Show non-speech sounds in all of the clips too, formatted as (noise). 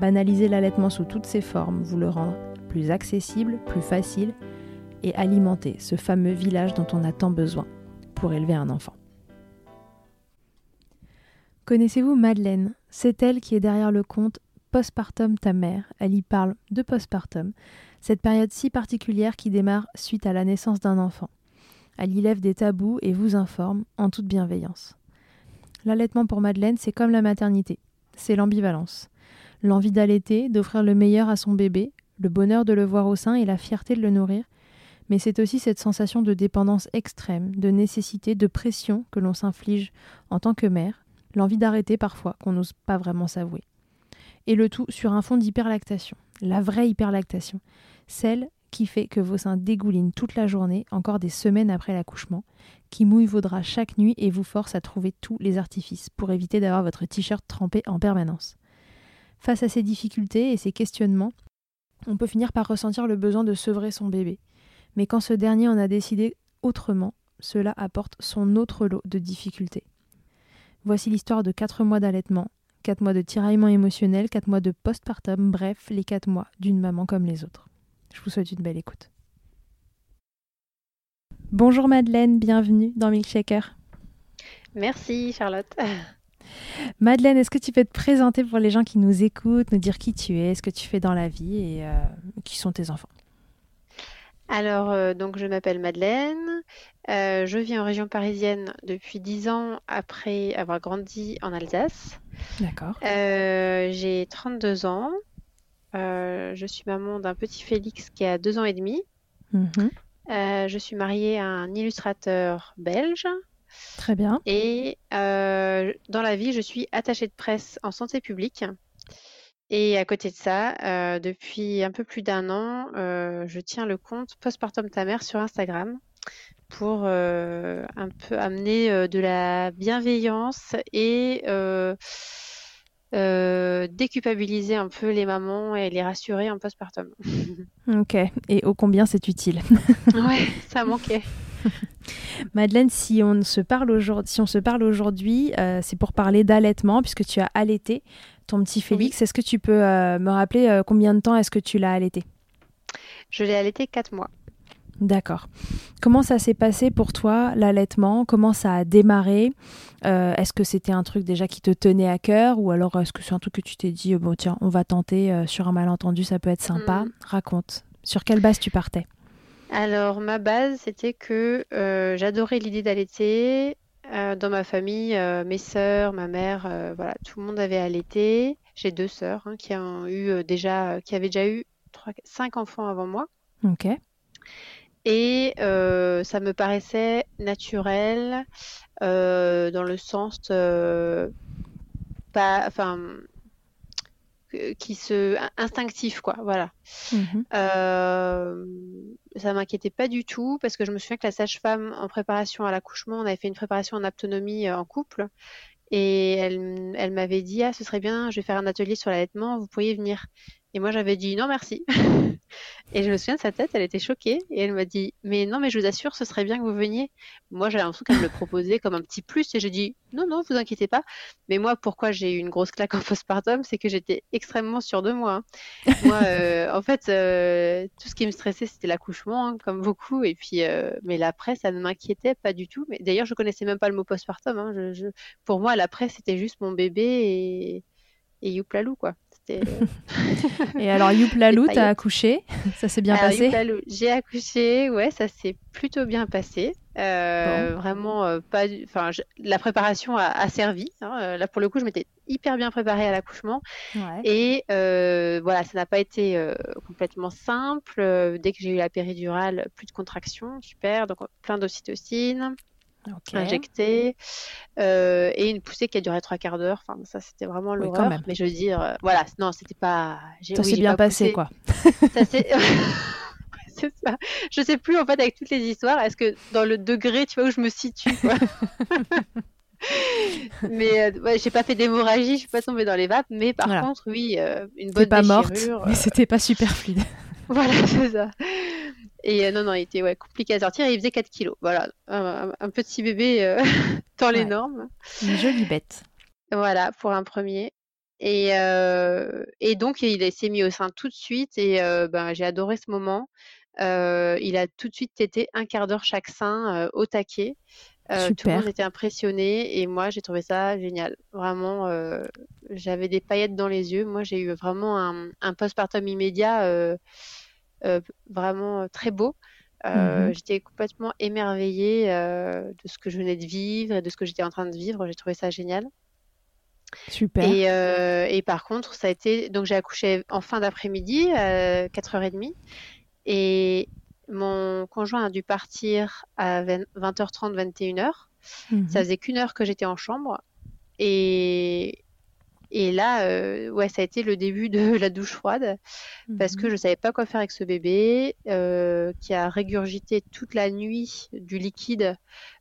banaliser l'allaitement sous toutes ses formes, vous le rendre plus accessible, plus facile et alimenter ce fameux village dont on a tant besoin pour élever un enfant. Connaissez-vous Madeleine? C'est elle qui est derrière le compte Postpartum ta mère. Elle y parle de postpartum, cette période si particulière qui démarre suite à la naissance d'un enfant. Elle y lève des tabous et vous informe en toute bienveillance. L'allaitement pour Madeleine, c'est comme la maternité, c'est l'ambivalence l'envie d'allaiter, d'offrir le meilleur à son bébé, le bonheur de le voir au sein et la fierté de le nourrir, mais c'est aussi cette sensation de dépendance extrême, de nécessité, de pression que l'on s'inflige en tant que mère, l'envie d'arrêter parfois qu'on n'ose pas vraiment s'avouer. Et le tout sur un fond d'hyperlactation, la vraie hyperlactation, celle qui fait que vos seins dégoulinent toute la journée, encore des semaines après l'accouchement, qui mouille vos draps chaque nuit et vous force à trouver tous les artifices pour éviter d'avoir votre t-shirt trempé en permanence. Face à ces difficultés et ces questionnements, on peut finir par ressentir le besoin de sevrer son bébé. Mais quand ce dernier en a décidé autrement, cela apporte son autre lot de difficultés. Voici l'histoire de 4 mois d'allaitement, 4 mois de tiraillement émotionnel, 4 mois de postpartum, bref, les 4 mois d'une maman comme les autres. Je vous souhaite une belle écoute. Bonjour Madeleine, bienvenue dans Milkshaker. Merci Charlotte. (laughs) Madeleine, est-ce que tu peux te présenter pour les gens qui nous écoutent, nous dire qui tu es, ce que tu fais dans la vie et euh, qui sont tes enfants? Alors, euh, donc je m'appelle Madeleine. Euh, je vis en région parisienne depuis 10 ans après avoir grandi en Alsace. D'accord. J'ai 32 ans. je suis maman d'un petit Félix qui a 2 ans et demi. Mhm. je suis mariée à un illustrateur belge Très bien. Et euh, dans la vie, je suis attachée de presse en santé publique. Et à côté de ça, euh, depuis un peu plus d'un an, euh, je tiens le compte Postpartum Ta Mère sur Instagram pour un peu amener de la bienveillance et déculpabiliser un peu les mamans et les rassurer en postpartum. (laughs) ok, et ô combien c'est utile. (laughs) ouais, ça manquait. (laughs) Madeleine, si on se parle aujourd'hui, si on se parle aujourd'hui, euh, c'est pour parler d'allaitement puisque tu as allaité ton petit Félix. Est-ce que tu peux euh, me rappeler euh, combien de temps est-ce que tu l'as allaité? Je l'ai allaité 4 mois. D'accord. Comment ça s'est passé pour toi, l'allaitement? Comment ça a démarré? Euh, Est-ce que c'était un truc déjà qui te tenait à cœur ou alors est-ce que c'est un truc que tu t'es dit, bon tiens, on va tenter euh, sur un malentendu, ça peut être sympa? Mm. Raconte. Sur quelle base tu partais? Alors, ma base, c'était que euh, j'adorais l'idée d'allaiter. dans ma famille, mes sœurs, ma mère, voilà, tout le monde avait allaité. J'ai deux sœurs hein, qui ont eu déjà, qui avaient déjà eu cinq enfants avant moi. Ok. Et euh, ça me paraissait naturel euh, dans le sens euh, pas, enfin, qui se instinctif quoi, voilà. Mmh ça m'inquiétait pas du tout parce que je me souviens que la sage-femme en préparation à l'accouchement, on avait fait une préparation en autonomie en couple et elle, elle m'avait dit ah ce serait bien, je vais faire un atelier sur l'allaitement, vous pourriez venir. Et moi, j'avais dit non, merci. Et je me souviens de sa tête, elle était choquée. Et elle m'a dit, mais non, mais je vous assure, ce serait bien que vous veniez. Moi, j'avais l'impression qu'elle me le proposait comme un petit plus. Et j'ai dit, non, non, vous inquiétez pas. Mais moi, pourquoi j'ai eu une grosse claque en postpartum, c'est que j'étais extrêmement sûre de moi. Hein. moi, (laughs) euh, en fait, euh, tout ce qui me stressait, c'était l'accouchement, hein, comme beaucoup. Et puis, euh, mais l'après, ça ne m'inquiétait pas du tout. Mais d'ailleurs, je connaissais même pas le mot postpartum. Hein. Je, Pour moi, l'après, c'était juste mon bébé et, et youplalou, quoi. Et alors, Youplalou, t'as accouché? Ça s'est bien passé? J'ai accouché, ouais, ça s'est plutôt bien passé. Euh, vraiment, euh, pas. Enfin, la préparation a, servi. Hein. Euh, là, pour le coup, je m'étais hyper bien préparée à l'accouchement. Et voilà, ça n'a pas été complètement simple. dès que j'ai eu la péridurale, plus de contractions, super. Donc, plein d'ocytocine injecté euh, et une poussée qui a duré trois quarts d'heure. Enfin, ça, c'était vraiment l'horreur. mais je veux dire, euh, voilà, non, c'était pas. Ça s'est bien passé, quoi. ça c'est ça. Je sais plus en fait avec toutes les histoires. Est-ce que dans le degré, tu vois où je me situe, quoi. (laughs) mais euh, ouais, j'ai pas fait d'hémorragie, je suis pas tombée dans les vapes, mais par contre, oui, une bonne pas déchirure. morte, mais c'était pas super fluide. (laughs) voilà, c'est ça. Et euh, non, non, il était ouais, compliqué à sortir et il faisait 4 kilos. Voilà, un, petit bébé euh, (laughs) dans les normes. Une jolie bête. Voilà, pour un premier. Et, euh, et donc, il s'est mis au sein tout de suite et ben, j'ai adoré ce moment. il a tout de suite été un quart d'heure chaque sein au taquet. tout le monde était impressionné et moi j'ai trouvé ça génial. Vraiment, j'avais des paillettes dans les yeux. Moi j'ai eu vraiment un, un postpartum immédiat euh, vraiment euh, très beau. Euh, mhm. J'étais complètement émerveillée de ce que je venais de vivre et de ce que j'étais en train de vivre. J'ai trouvé ça génial. Super. Et, et, par contre, ça a été. Donc, j'ai accouché en fin d'après-midi, à 4h30. Et mon conjoint a dû partir à 20h30, 21h. Mhm. Ça faisait qu'une heure que j'étais en chambre. Et et là, euh, ouais, ça a été le début de (laughs) la douche froide parce que mhm. je savais pas quoi faire avec ce bébé euh, qui a régurgité toute la nuit du liquide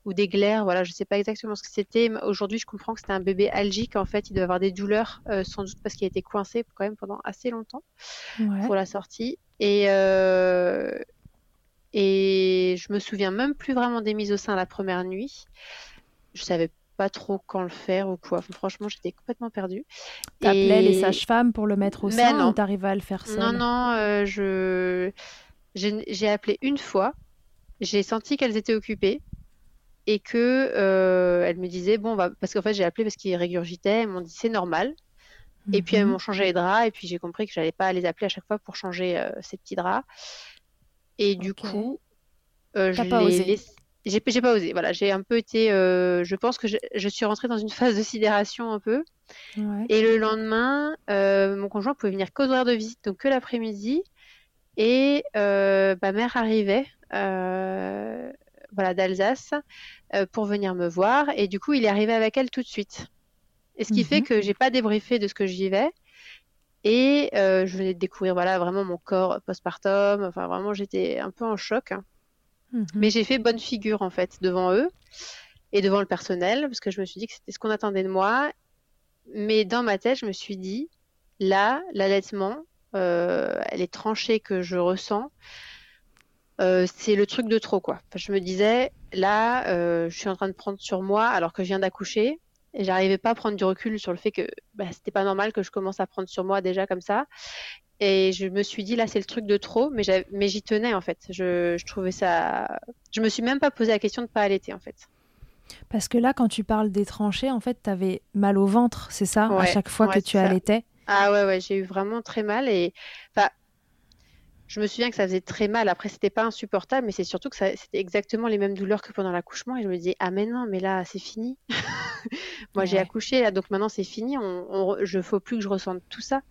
ou des glaires. Voilà, je sais pas exactement ce que c'était. Aujourd'hui, je comprends que c'était un bébé algique. En fait, il doit avoir des douleurs, euh, sans doute parce qu'il a été coincé quand même pendant assez longtemps pour la sortie. Et et je me souviens même plus vraiment des mises au sein la première nuit. Je savais pas trop quand le faire ou quoi. franchement, j'étais complètement perdue. T'appelais et... les sages-femmes pour le mettre au sein ou t'arrivais à le faire seule Non, non, euh, je j'ai appelé une fois. J'ai senti qu'elles étaient occupées et que euh, elles me disaient bon, bah, parce qu'en fait j'ai appelé parce qu'ils régurgitaient. Elles m'ont dit c'est normal. Et puis elles mhm. m'ont changé les draps et puis j'ai compris que j'allais pas les appeler à chaque fois pour changer euh, ces petits draps. Et du coup, je les laissé j'ai pas osé. Voilà, j'ai un peu été. Euh, je pense que je, suis rentrée dans une phase de sidération un peu. Et le lendemain, euh, mon conjoint pouvait venir qu'aux horaires de visite, donc que l'après-midi. Et euh, ma mère arrivait, voilà, d'Alsace, pour venir me voir. Et du coup, il est arrivé avec elle tout de suite. Et ce qui fait mhm. que j'ai pas débriefé de ce que j'y vais. Et je venais de découvrir, voilà, vraiment mon corps postpartum. Enfin, vraiment, j'étais un peu en choc. Mhm. Mais j'ai fait bonne figure en fait devant eux et devant le personnel parce que je me suis dit que c'était ce qu'on attendait de moi. Mais dans ma tête, je me suis dit là, l'allaitement, euh, les tranchées que je ressens, euh, c'est le truc de trop quoi. je me disais là, euh, je suis en train de prendre sur moi alors que je viens d'accoucher et j'arrivais pas à prendre du recul sur le fait que bah, c'était pas normal que je commence à prendre sur moi déjà comme ça. Et je me suis dit, là, c'est le truc de trop, mais, mais j'y tenais, en fait. Je, je, trouvais ça. Je me suis même pas posé la question de pas allaiter, en fait. Parce que là, quand tu parles des tranchées, en fait, tu avais mal au ventre, c'est ça, à chaque fois que tu allaitais? Ah ouais, ouais, j'ai eu vraiment très mal. Et enfin, je me souviens que ça faisait très mal. Après, c'était pas insupportable, mais c'est surtout que c'était exactement les mêmes douleurs que pendant l'accouchement. Et je me disais, ah mais non, mais là, c'est fini. (laughs) Moi, j'ai accouché, là, donc maintenant c'est fini. On, je faut plus que je ressente tout ça.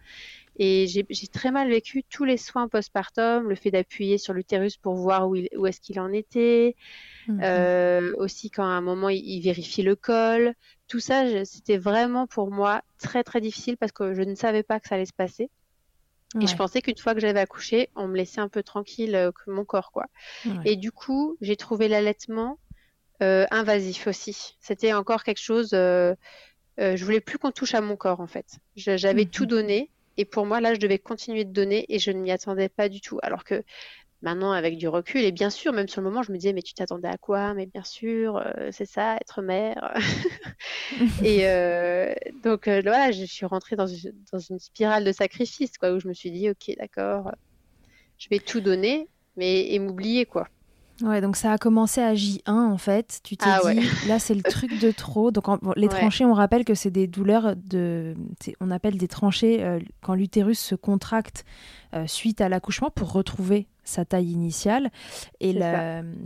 Et j'ai très mal vécu tous les soins postpartum, le fait d'appuyer sur l'utérus pour voir où, où est-ce qu'il en était, mhm. euh, aussi quand à un moment il, vérifie le col. Tout ça, c'était vraiment pour moi très très difficile parce que je ne savais pas que ça allait se passer. Et je pensais qu'une fois que j'avais accouché, on me laissait un peu tranquille euh, que mon corps, quoi. Et du coup, j'ai trouvé l'allaitement euh, invasif aussi. C'était encore quelque chose. Euh, je voulais plus qu'on touche à mon corps, en fait. J'avais tout mhm. donné, et pour moi, là, je devais continuer de donner, et je ne m'y attendais pas du tout. Alors que Maintenant, avec du recul, et bien sûr, même sur le moment, je me disais, mais tu t'attendais à quoi? Mais bien sûr, euh, c'est ça, être mère. (laughs) et euh, donc, euh, voilà, je suis rentrée dans une, dans une, spirale de sacrifice, quoi, où je me suis dit, ok, d'accord, je vais tout donner, mais et m'oublier, quoi. Ouais, donc ça a commencé à J1 en fait. Tu t'es ah dit, là c'est le truc de trop. Donc les tranchées, on rappelle que c'est des douleurs de. On appelle des tranchées quand l'utérus se contracte suite à l'accouchement pour retrouver sa taille initiale. Et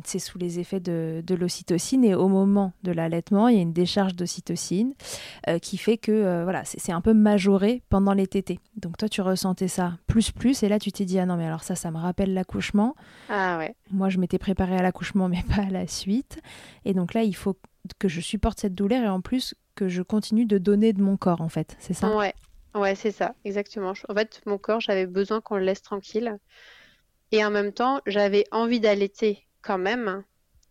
c'est sous les effets de, l'ocytocine. Et au moment de l'allaitement, il y a une décharge d'ocytocine euh, qui fait que euh, voilà, c'est un peu majoré pendant les tétés. Donc toi, tu ressentais ça plus plus. Et là, tu t'es dit, ah non, mais alors ça, ça me rappelle l'accouchement. Ah ouais. Moi, je m'étais préparée à l'accouchement, mais (laughs) pas à la suite. Et donc là, il faut que je supporte cette douleur et en plus que je continue de donner de mon corps, en fait. C'est ça? Ouais. Ouais, c'est ça, exactement. En fait, mon corps, j'avais besoin qu'on le laisse tranquille. Et en même temps, j'avais envie d'allaiter quand même.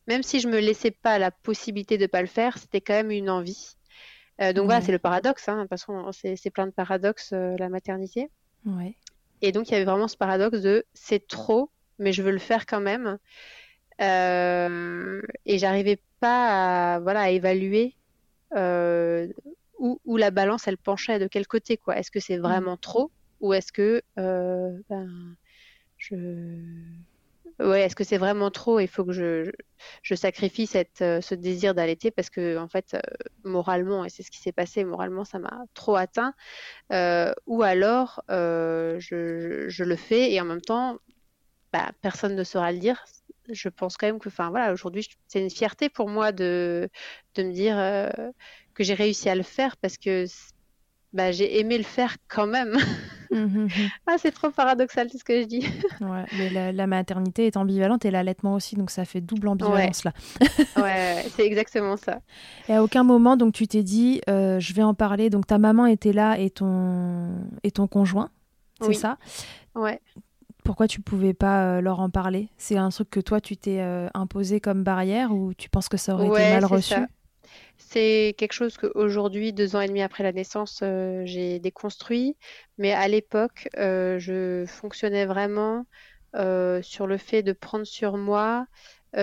Même si je me laissais pas la possibilité de pas le faire, c'était quand même une envie. Euh, donc voilà, c'est le paradoxe. Hein, parce c'est plein de paradoxes, euh, la maternité. Ouais. Et donc, il y avait vraiment ce paradoxe de c'est trop, mais je veux le faire quand même. Euh, et j'arrivais pas à, voilà, à évaluer euh, où, où, la balance, elle penchait, de quel côté. quoi. Est-ce que c'est mmh. vraiment trop ou est-ce que ben, je ouais est-ce que c'est vraiment trop il faut que je, je, sacrifie cette, euh, ce désir d'allaiter parce que en fait euh, moralement et c'est ce qui s'est passé moralement ça m'a trop atteint euh, ou alors je, je, le fais et en même temps bah, personne ne saura le dire je pense quand même que enfin voilà aujourd'hui c'est une fierté pour moi de, de me dire que j'ai réussi à le faire parce que bah, j'ai aimé le faire quand même. Mmh, mmh, mmh. ah, c'est trop paradoxal tout ce que je dis. (laughs) ouais, mais la, maternité est ambivalente et l'allaitement aussi, donc ça fait double ambivalence là. (laughs) ouais, c'est exactement ça. Et à aucun moment, donc tu t'es dit, euh, je vais en parler. Donc ta maman était là et ton et ton conjoint, c'est ça? Ouais. Pourquoi tu pouvais pas euh, leur en parler? C'est un truc que toi tu t'es euh, imposé comme barrière ou tu penses que ça aurait été mal reçu? C'est quelque chose qu'aujourd'hui, deux ans et demi après la naissance, euh, j'ai déconstruit. Mais à l'époque, euh, je fonctionnais vraiment euh, sur le fait de prendre sur moi. parce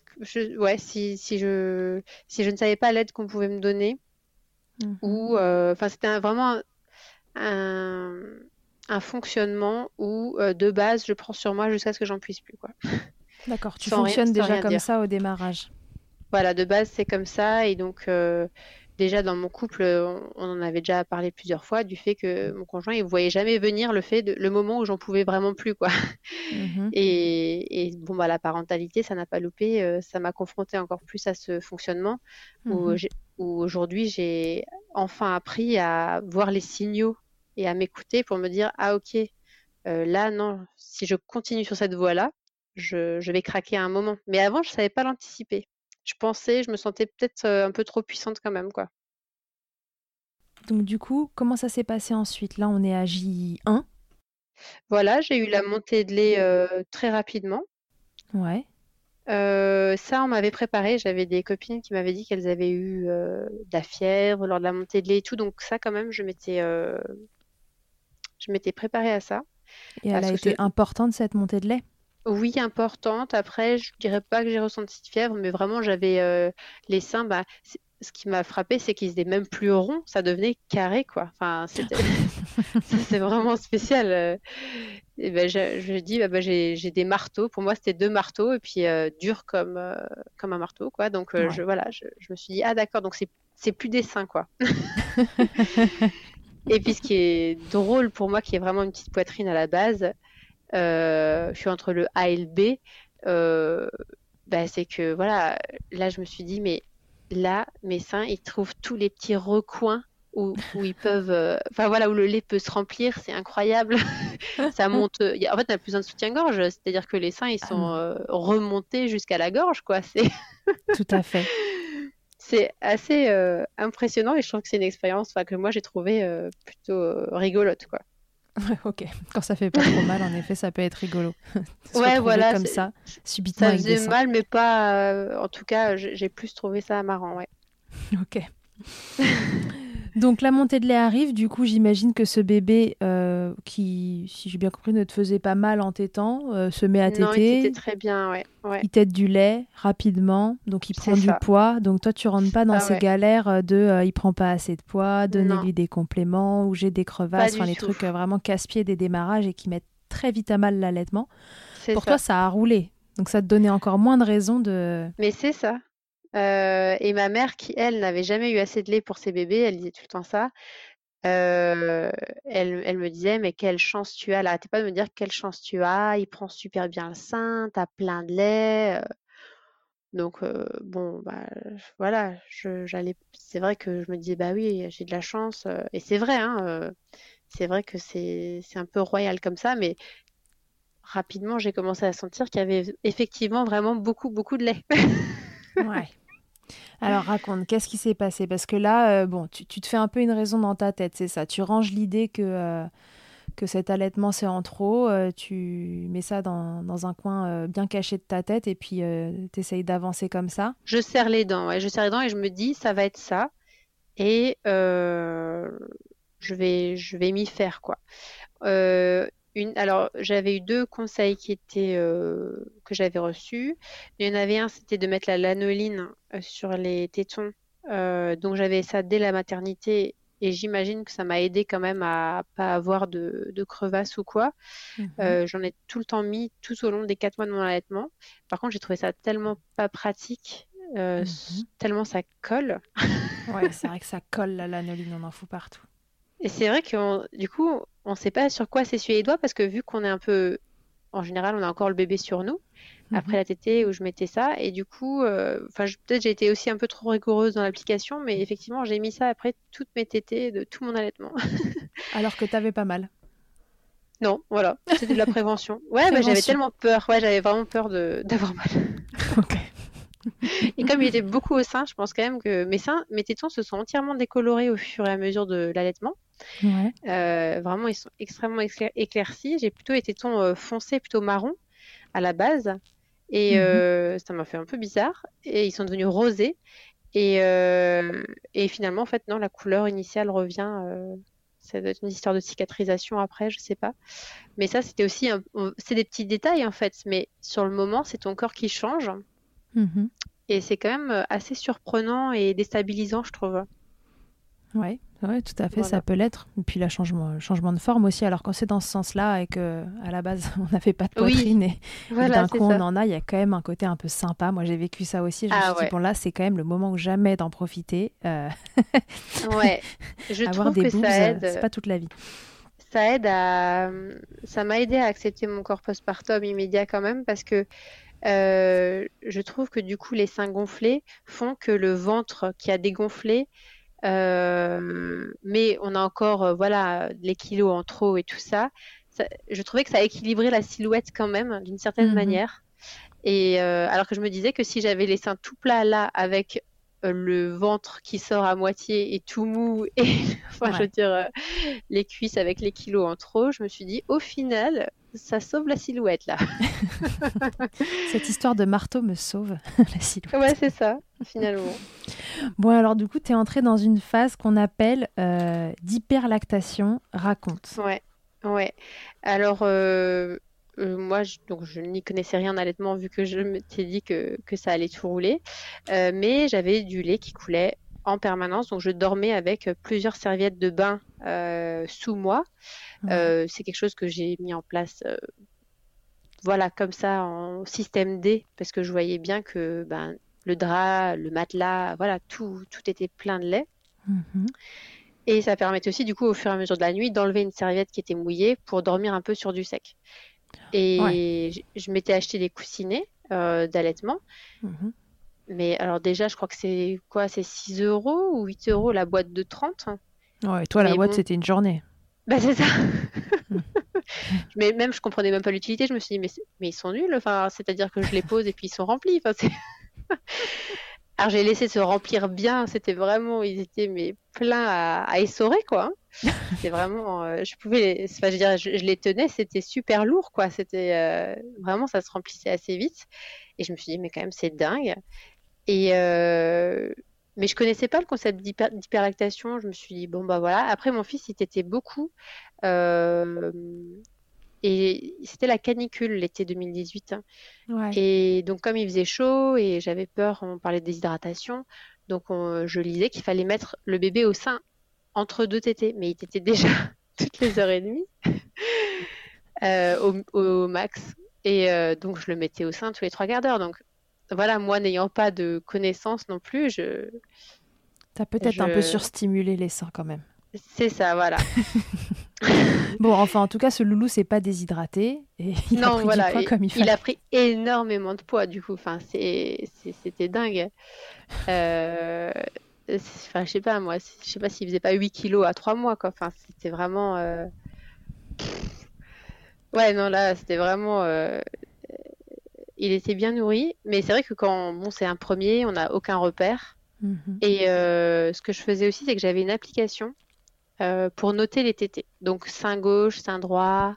que ouais, si, si, je, si je ne savais pas l'aide qu'on pouvait me donner, mmh ou enfin c'était vraiment un, un, fonctionnement où de base je prends sur moi jusqu'à ce que j'en puisse plus quoi. D'accord, tu fonctionnes déjà comme ça au démarrage. Voilà, de base, c'est comme ça. Et donc, euh, déjà dans mon couple, on, en avait déjà parlé plusieurs fois du fait que mon conjoint, il ne voyait jamais venir le fait de, le moment où j'en pouvais vraiment plus, quoi. (laughs) Mmh et, bon, bah, la parentalité, ça n'a pas loupé. Euh, ça m'a confronté encore plus à ce fonctionnement où, mmh aujourd'hui, j'ai enfin appris à voir les signaux et à m'écouter pour me dire, ah ok, euh, là, non, si je continue sur cette voie-là, je, je, vais craquer à un moment. Mais avant, je ne savais pas l'anticiper je pensais, je me sentais peut-être un peu trop puissante quand même, quoi. Donc du coup, comment ça s'est passé ensuite? Là, on est à J1. Voilà, j'ai eu la montée de lait très rapidement. Ouais. ça, on m'avait préparé. J'avais des copines qui m'avaient dit qu'elles avaient eu de la fièvre lors de la montée de lait et tout. Donc ça, quand même, je m'étais, je m'étais préparée à ça. Et elle a été importante cette montée de lait? Oui, importante. Après, je dirais pas que j'ai ressenti de fièvre, mais vraiment, j'avais euh, les seins. Bah, ce qui m'a frappé, c'est qu'ils étaient même plus ronds, ça devenait carré, quoi. Enfin, c'est (laughs) (laughs) vraiment spécial. Euh. Et ben, je, je dis, bah, bah, j'ai des marteaux. Pour moi, c'était deux marteaux et puis euh, dur comme, euh, comme un marteau, quoi. Donc, je, voilà, je, me suis dit, ah d'accord, donc c'est plus dessin, quoi. (laughs) et puis, ce qui est drôle pour moi, qui est vraiment une petite poitrine à la base, je suis entre le A et le B. Bah, c'est que voilà, là je me suis dit, mais là, mes seins, ils trouvent tous les petits recoins où, ils (laughs) peuvent, euh, enfin voilà, où le lait peut se remplir, c'est incroyable. (laughs) ça monte. en fait, on a plus de soutien-gorge, c'est-à-dire que les seins, ils sont ah euh, remontés jusqu'à la gorge, quoi. (laughs) C'est tout à fait. c'est assez euh, impressionnant et je trouve que c'est une expérience que moi j'ai trouvé plutôt rigolote, quoi. (laughs) ok. Quand ça fait pas trop mal, en effet, ça peut être rigolo. (laughs) ouais, voilà. Comme ça, subitement. Ça faisait mal, mais pas. en tout cas, j'ai plus trouvé ça marrant, ouais. (laughs) ok. Donc la montée de lait arrive, du coup j'imagine que ce bébé euh, qui, si j'ai bien compris, ne te faisait pas mal en tétant, euh, se met à téter. Non, il tétait très bien, ouais. Il tète du lait rapidement, donc il prend du poids. Donc toi tu rentres pas dans ah ces galères euh, de il prend pas assez de poids, donnez-lui des compléments ou j'ai des crevasses, enfin les trucs vraiment casse-pieds des démarrages et qui mettent très vite à mal l'allaitement. Pour toi ça a roulé, donc ça te donnait encore moins de raisons de... Mais c'est ça, et ma mère, qui elle n'avait jamais eu assez de lait pour ses bébés, elle disait tout le temps ça. Elle, me disait, mais quelle chance tu as. Elle n'arrêtait pas de me dire quelle chance tu as. Il prend super bien le sein, t'as plein de lait. Donc bon, bah voilà, j'allais. C'est vrai que je me disais, bah oui, j'ai de la chance. et c'est vrai, hein, c'est vrai que c'est un peu royal comme ça, mais rapidement, j'ai commencé à sentir qu'il y avait effectivement vraiment beaucoup, beaucoup de lait. ouais. Alors raconte, qu'est-ce qui s'est passé? Parce que là, euh, bon, tu, te fais un peu une raison dans ta tête, c'est ça. Tu ranges l'idée que, euh, que cet allaitement c'est en trop, euh, tu mets ça dans, un coin bien caché de ta tête et puis tu essayes d'avancer comme ça. Je serre les dents, ouais, je serre les dents et je me dis ça va être ça et je vais, je vais m'y faire quoi alors j'avais eu deux conseils qui étaient euh, que j'avais reçus. Il y en avait un, c'était de mettre la lanoline euh, sur les tétons. Euh, donc j'avais ça dès la maternité et j'imagine que ça m'a aidé quand même à pas avoir de, de crevasses ou quoi. Mhm. J'en ai tout le temps mis tout au long des quatre mois de mon allaitement. Par contre, j'ai trouvé ça tellement pas pratique. Mhm. Tellement ça colle. ouais, (laughs) c'est vrai que ça colle la lanoline, on en fout partout. Et c'est vrai que du coup, on ne sait pas sur quoi s'essuyer les doigts parce que vu qu'on est un peu. En général, on a encore le bébé sur nous mhm. après la tétée où je mettais ça. Et du coup, euh, peut-être j'ai été aussi un peu trop rigoureuse dans l'application, mais effectivement, j'ai mis ça après toutes mes tétées de tout mon allaitement. (laughs) Alors que tu avais pas mal. Non, voilà, c'était de la prévention. Ouais, mais j'avais tellement peur. Ouais, j'avais vraiment peur d'avoir mal. (laughs) ok. Et comme il était beaucoup au sein, je pense quand même que mes seins, mes tétons se sont entièrement décolorés au fur et à mesure de l'allaitement. Euh, vraiment, ils sont extrêmement éclaircis. J'ai plutôt les tétons euh, foncés, plutôt marron à la base. Et mhm. euh, ça m'a fait un peu bizarre. Et ils sont devenus rosés. Et, et finalement, en fait, non, la couleur initiale revient. ça doit être une histoire de cicatrisation après, je sais pas. Mais ça, c'était aussi. C'est des petits détails, en fait. Mais sur le moment, c'est ton corps qui change. Mhm. Et c'est quand même assez surprenant et déstabilisant, je trouve. Ouais, ouais, tout à fait, ça peut l'être. Et puis le changement, changement de forme aussi. Alors quand c'est dans ce sens-là et que à la base (laughs) on n'avait pas de poitrine et, (laughs) d'un coup on en a, il y a quand même un côté un peu sympa. Moi j'ai vécu ça aussi. Je me ah suis dit bon là c'est quand même le moment ou jamais d'en profiter. Euh... ouais, (laughs) je Avoir des que ça aide. C'est pas toute la vie. Ça aide à, ça m'a aidé à accepter mon corps postpartum immédiat quand même parce que euh, je trouve que du coup les seins gonflés font que le ventre qui a dégonflé euh, mais on a encore euh, voilà les kilos en trop et tout ça. je trouvais que ça équilibrait la silhouette quand même d'une certaine mhm. manière. Et euh, alors que je me disais que si j'avais les seins tout plats là avec le ventre qui sort à moitié et tout mou et (laughs) enfin je veux dire les cuisses avec les kilos en trop, je me suis dit au final ça sauve la silhouette là. (laughs) Cette histoire de marteau me sauve (laughs) la silhouette. Ouais, c'est ça, finalement. Bon, alors du coup, tu es entrée dans une phase qu'on appelle euh, d'hyperlactation. Raconte. Ouais, ouais. Alors, euh, euh, moi, je, donc, je n'y connaissais rien allaitement vu que je m'étais dit que, que, ça allait tout rouler. mais j'avais du lait qui coulait en permanence. Donc, je dormais avec plusieurs serviettes de bain sous moi. c'est quelque chose que j'ai mis en place voilà, comme ça, en système D, parce que je voyais bien que ben, le drap, le matelas, voilà, tout, tout était plein de lait. Mhm. Et ça permettait aussi, du coup, au fur et à mesure de la nuit, d'enlever une serviette qui était mouillée pour dormir un peu sur du sec. Et je, m'étais acheté des coussinets euh, d'allaitement. Mhm. Mais alors déjà, je crois que c'est quoi? C'est 6 euros ou 8 euros la boîte de 30 Ouais, et toi, la boîte, c'était une journée. Bah, c'est ça. Mm. (laughs) mais même, je comprenais même pas l'utilité. Je me suis dit, mais, mais ils sont nuls. Enfin, c'est-à-dire que je les pose et puis ils sont remplis. Enfin, (laughs) Alors, j'ai laissé se remplir bien. C'était vraiment, ils étaient mais pleins à, essorer, quoi. C'était vraiment, euh, je pouvais, enfin, je, dire, je, les tenais, c'était super lourd, quoi. C'était euh, vraiment, ça se remplissait assez vite. Et je me suis dit, mais quand même, c'est dingue. Et euh, mais je connaissais pas le concept d'hyperlactation. Je me suis dit, bon, bah voilà. Après, mon fils, il t'était beaucoup. Euh, et c'était la canicule l'été 2018. Hein. Et donc, comme il faisait chaud et j'avais peur, on parlait de déshydratation. Donc, je lisais qu'il fallait mettre le bébé au sein entre deux tétés. Mais il était déjà (laughs) toutes les heures et demie (laughs) euh, au, max. Et euh, donc, je le mettais au sein tous les trois quarts d'heure. Donc, voilà, moi n'ayant pas de connaissances non plus, je. T'as peut-être un peu surstimulé les seins quand même. C'est ça, voilà. (laughs) bon, enfin, en tout cas, ce loulou s'est pas déshydraté et il a pris du poids comme il fallait. Il a pris énormément de poids, du coup. Enfin, c'était dingue. Euh... Enfin, je sais pas, moi, je sais pas s'il faisait pas 8 kilos à 3 mois, quoi. Enfin, c'était vraiment. Euh, ouais, non, là, c'était vraiment. Euh, il était bien nourri, mais c'est vrai que quand bon, c'est un premier, on n'a aucun repère. Mhm. Et euh, ce que je faisais aussi, c'est que j'avais une application euh, pour noter les tétés. Donc sein gauche, sein droit,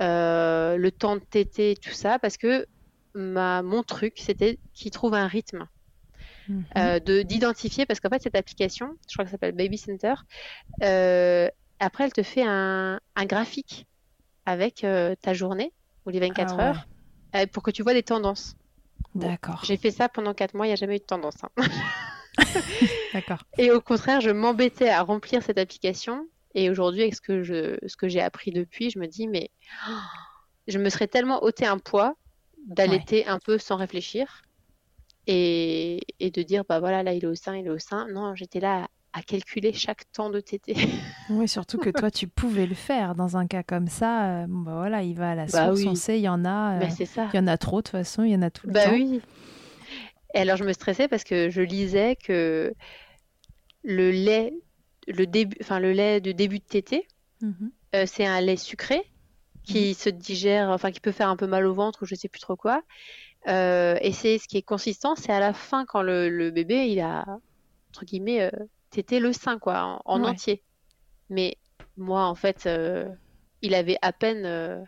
euh, le temps de tété, tout ça, parce que ma, mon truc, c'était qu'il trouve un rythme. Mhm. de d'identifier parce qu'en fait cette application je crois que ça s'appelle Baby Center après elle te fait un, graphique avec ta journée ou les 24 ah heures euh, pour que tu vois des tendances. D'accord. J'ai fait ça pendant 4 mois, il n'y a jamais eu de tendance. Hein. (laughs) (laughs) D'accord. Et au contraire, je m'embêtais à remplir cette application. Et aujourd'hui, avec ce que, je, ce que j'ai appris depuis, je me dis, mais (gasps) je me serais tellement ôté un poids d'allaiter un peu sans réfléchir et, et, de dire, bah voilà, là il est au sein, il est au sein. Non, j'étais là à calculer chaque temps de tété. (laughs) oui, surtout que toi, tu pouvais le faire dans un cas comme ça. Euh, bah voilà, il va à la bah source, on sait, il y en a. Euh, ça. Il y en a trop de toute façon, il y en a tout le bah temps. oui. Et alors, je me stressais parce que je lisais que le lait, le début, enfin le lait de début de tété, mhm. euh, c'est un lait sucré qui mhm. se digère, enfin qui peut faire un peu mal au ventre ou je sais plus trop quoi. et c'est ce qui est consistant, c'est à la fin quand le, le, bébé il a entre guillemets c'était le sein, quoi, en, entier. Mais moi, en fait, euh, il avait à peine. Euh,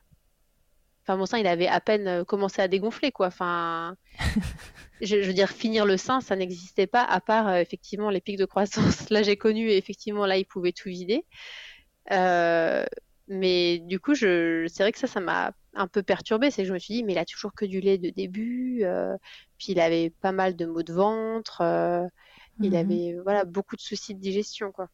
enfin, mon sein, il avait à peine euh, commencé à dégonfler, quoi. Enfin, (laughs) je, veux dire, finir le sein, ça n'existait pas, à part effectivement les pics de croissance. (laughs) Là, j'ai connu, et effectivement, là, il pouvait tout vider. mais du coup, je... c'est vrai que ça, ça m'a un peu perturbé. C'est que je me suis dit, mais il a toujours que du lait de début. puis il avait pas mal de maux de ventre. Il mhm. avait voilà beaucoup de soucis de digestion quoi.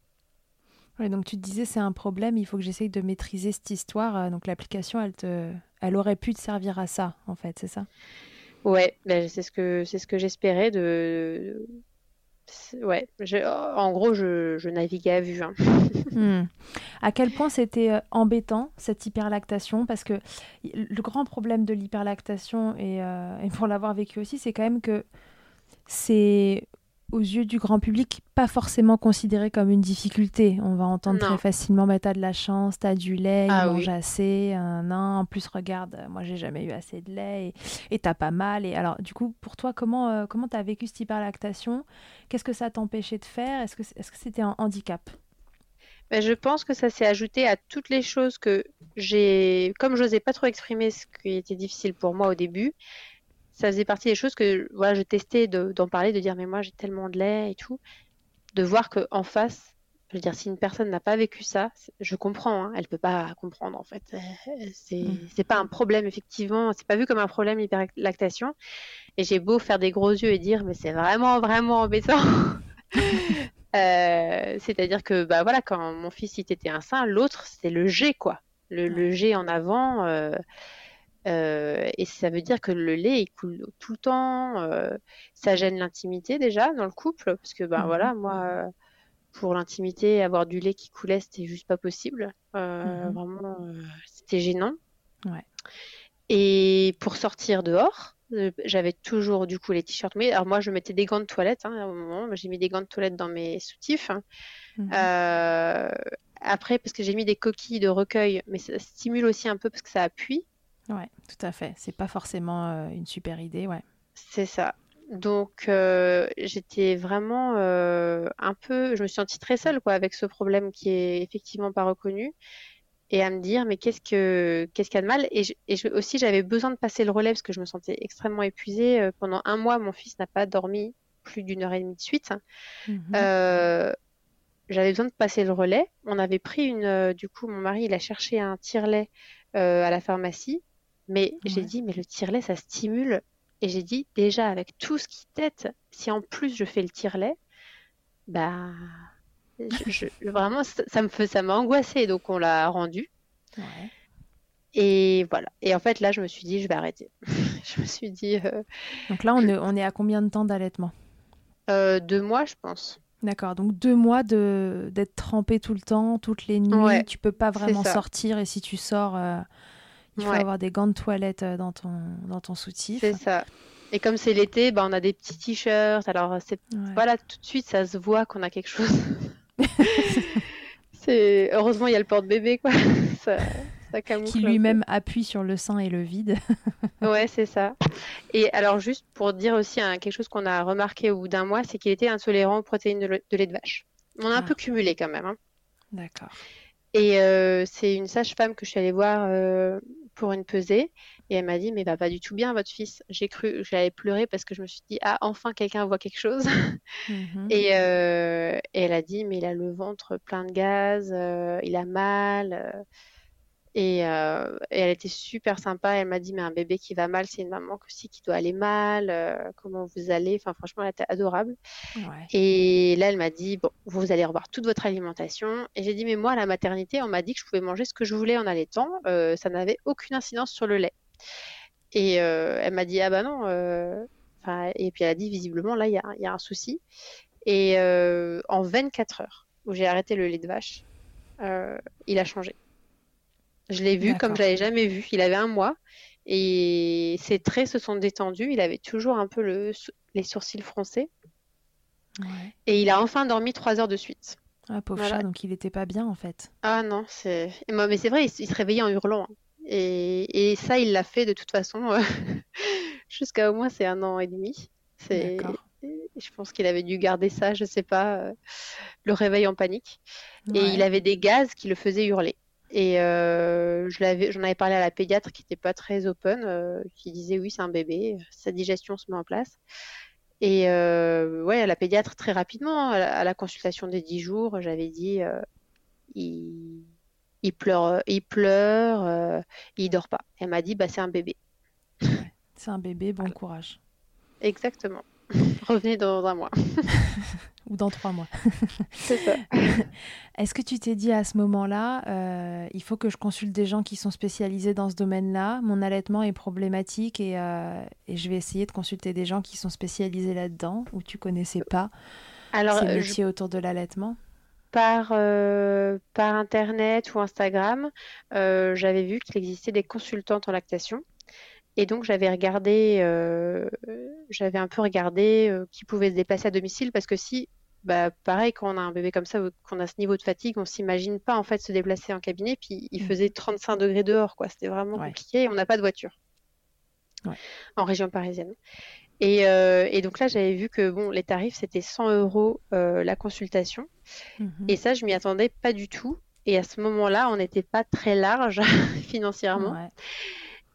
donc tu te disais c'est un problème, il faut que j'essaye de maîtriser cette histoire. Euh, donc l'application, elle te, elle aurait pu te servir à ça en fait, c'est ça? Ouais, ben, c'est ce que c'est ce que j'espérais de. Ouais, en gros, je, je, naviguais à vue. Hein. (laughs) Hmm. À quel point c'était euh, embêtant cette hyperlactation? Parce que le grand problème de l'hyperlactation, et, euh, et pour l'avoir vécu aussi, c'est quand même que c'est aux yeux du grand public, pas forcément considéré comme une difficulté. On va entendre très facilement, bah, t'as de la chance, t'as du lait, ah, il mange assez, un, En plus, regarde, moi, j'ai jamais eu assez de lait et t'as pas mal. Et alors, du coup, pour toi, comment euh, comment t'as vécu cette hyperlactation? Qu'est-ce que ça t'empêchait de faire? Est-ce que est-ce que c'était un handicap? Ben, je pense que ça s'est ajouté à toutes les choses que j'ai, comme je n'osais pas trop exprimer ce qui était difficile pour moi au début, ça faisait partie des choses que voilà, je testais d'en parler, de dire mais moi j'ai tellement de lait et tout, de voir que en face, je veux dire si une personne n'a pas vécu ça, je comprends, hein, elle peut pas comprendre en fait, c'est n'est mm. pas un problème effectivement, c'est pas vu comme un problème l'hyperlactation, et j'ai beau faire des gros yeux et dire mais c'est vraiment vraiment embêtant. (laughs) C'est-à-dire que bah voilà, quand mon fils il était un sein, l'autre c'était le G quoi, le, le G en avant. Euh, et ça veut dire que le lait il coule tout le temps. Euh, ça gêne l'intimité déjà dans le couple parce que ben voilà moi pour l'intimité avoir du lait qui coulait c'était juste pas possible. Euh, mhm. Vraiment c'était gênant. Ouais. Et pour sortir dehors j'avais toujours du coup les t-shirts mais alors moi je mettais des gants de toilette hein, à un moment j'ai mis des gants de toilette dans mes soutifs hein. mhm. après parce que j'ai mis des coquilles de recueil mais ça stimule aussi un peu parce que ça appuie Ouais, tout à fait. C'est pas forcément euh, une super idée, ouais. C'est ça. Donc euh, j'étais vraiment euh, un peu, je me suis sentie très seule quoi avec ce problème qui est effectivement pas reconnu et à me dire mais qu'est-ce que qu'est-ce qu'il y a de mal? Et, aussi j'avais besoin de passer le relais parce que je me sentais extrêmement épuisée pendant un mois mon fils n'a pas dormi plus d'une heure et demie de suite mhm. j'avais besoin de passer le relais on avait pris une du coup mon mari il a cherché un tire-lait à la pharmacie mais j'ai dit, mais le tire-lait, ça stimule. Et j'ai dit, déjà, avec tout ce qui tête, si en plus je fais le tire-lait, bah, (laughs) vraiment, ça, me fait, ça m'a angoissé. Donc, on l'a rendu. Et voilà. Et en fait, là, je me suis dit, je vais arrêter. (laughs) je me suis dit. Euh, donc là, on, est, on est à combien de temps d'allaitement? Euh, Deux mois, je pense. D'accord, donc deux mois de d'être trempé tout le temps, toutes les nuits, tu peux pas vraiment sortir et si tu sors, euh, il faut avoir des gants de toilette euh, dans ton, dans ton soutif. C'est ça. Et comme c'est l'été, bah, on a des petits t-shirts. Alors, c'est voilà, tout de suite, ça se voit qu'on a quelque chose. (laughs) c'est heureusement, il y a le porte-bébé, quoi. (laughs) ça, ça Qui lui-même appuie sur le sein et le vide. (laughs) ouais, c'est ça. Et alors, juste pour dire aussi hein, quelque chose qu'on a remarqué au bout d'un mois, c'est qu'il était intolérant aux protéines de, lait de vache. On a un ah. peu cumulé quand même. Hein. D'accord. Et euh, c'est une sage-femme que je suis allée voir euh, pour une pesée et elle m'a dit mais va pas du tout bien votre fils. J'ai cru, j'allais pleurer parce que je me suis dit ah enfin quelqu'un voit quelque chose. Mhm. Euh, et, elle a dit mais il a le ventre plein de gaz, euh, il a mal. Euh, et, elle était super sympa. Elle m'a dit mais un bébé qui va mal c'est une maman aussi qui doit aller mal. comment vous allez? Enfin franchement elle était adorable. Et là elle m'a dit bon vous allez revoir toute votre alimentation. Et j'ai dit mais moi à la maternité on m'a dit que je pouvais manger ce que je voulais en allaitant. ça n'avait aucune incidence sur le lait. Et euh, elle m'a dit ah bah non. Euh, et puis elle a dit visiblement là il y a, un souci. Et euh, en 24 heures où j'ai arrêté le lait de vache, il a changé. Je l'ai vu comme je l'avais jamais vu. Il avait un mois et ses traits se sont détendus. Il avait toujours un peu le, les sourcils froncés. Et il a enfin dormi trois heures de suite. Ah, pauvre chat, donc il n'était pas bien en fait. Ah non, c'est. Mais c'est vrai, il, se réveillait en hurlant. Hein. Et, ça, il l'a fait de toute façon euh, (laughs) jusqu'à au moins c'est un an et demi. Je pense qu'il avait dû garder ça, je sais pas, euh, le réveil en panique. Et il avait des gaz qui le faisaient hurler. Et euh, je l'avais, j'en avais parlé à la pédiatre qui n'était pas très open, qui disait oui c'est un bébé, sa digestion se met en place. Et ouais, à la pédiatre très rapidement, à la, consultation des 10 jours, j'avais dit il il pleure, euh, il pleure, euh, il dort pas. Elle m'a dit, bah c'est un bébé. c'est un bébé, bon courage. Exactement. (laughs) Revenez dans un mois. (laughs) Ou dans trois mois. (laughs) c'est ça. (laughs) Est-ce que tu t'es dit à ce moment-là, euh, il faut que je consulte des gens qui sont spécialisés dans ce domaine-là, mon allaitement est problématique et, et, je vais essayer de consulter des gens qui sont spécialisés là-dedans, ou tu connaissais pas Alors, ces métiers autour de l'allaitement? Par, euh, par Internet ou Instagram, euh, j'avais vu qu'il existait des consultantes en lactation. Et donc j'avais regardé, euh, j'avais un peu regardé qui pouvait se déplacer à domicile parce que si, bah, pareil, quand on a un bébé comme ça, qu'on a ce niveau de fatigue, on s'imagine pas en fait se déplacer en cabinet. Puis il mmh. faisait 35 degrés dehors, quoi. C'était vraiment compliqué et on n'a pas de voiture en région parisienne. Euh, et, donc là, j'avais vu que bon, les tarifs, c'était 100 euros euh, la consultation. Mhm. Et ça, je m'y attendais pas du tout. Et à ce moment-là, on n'était pas très large (laughs) financièrement.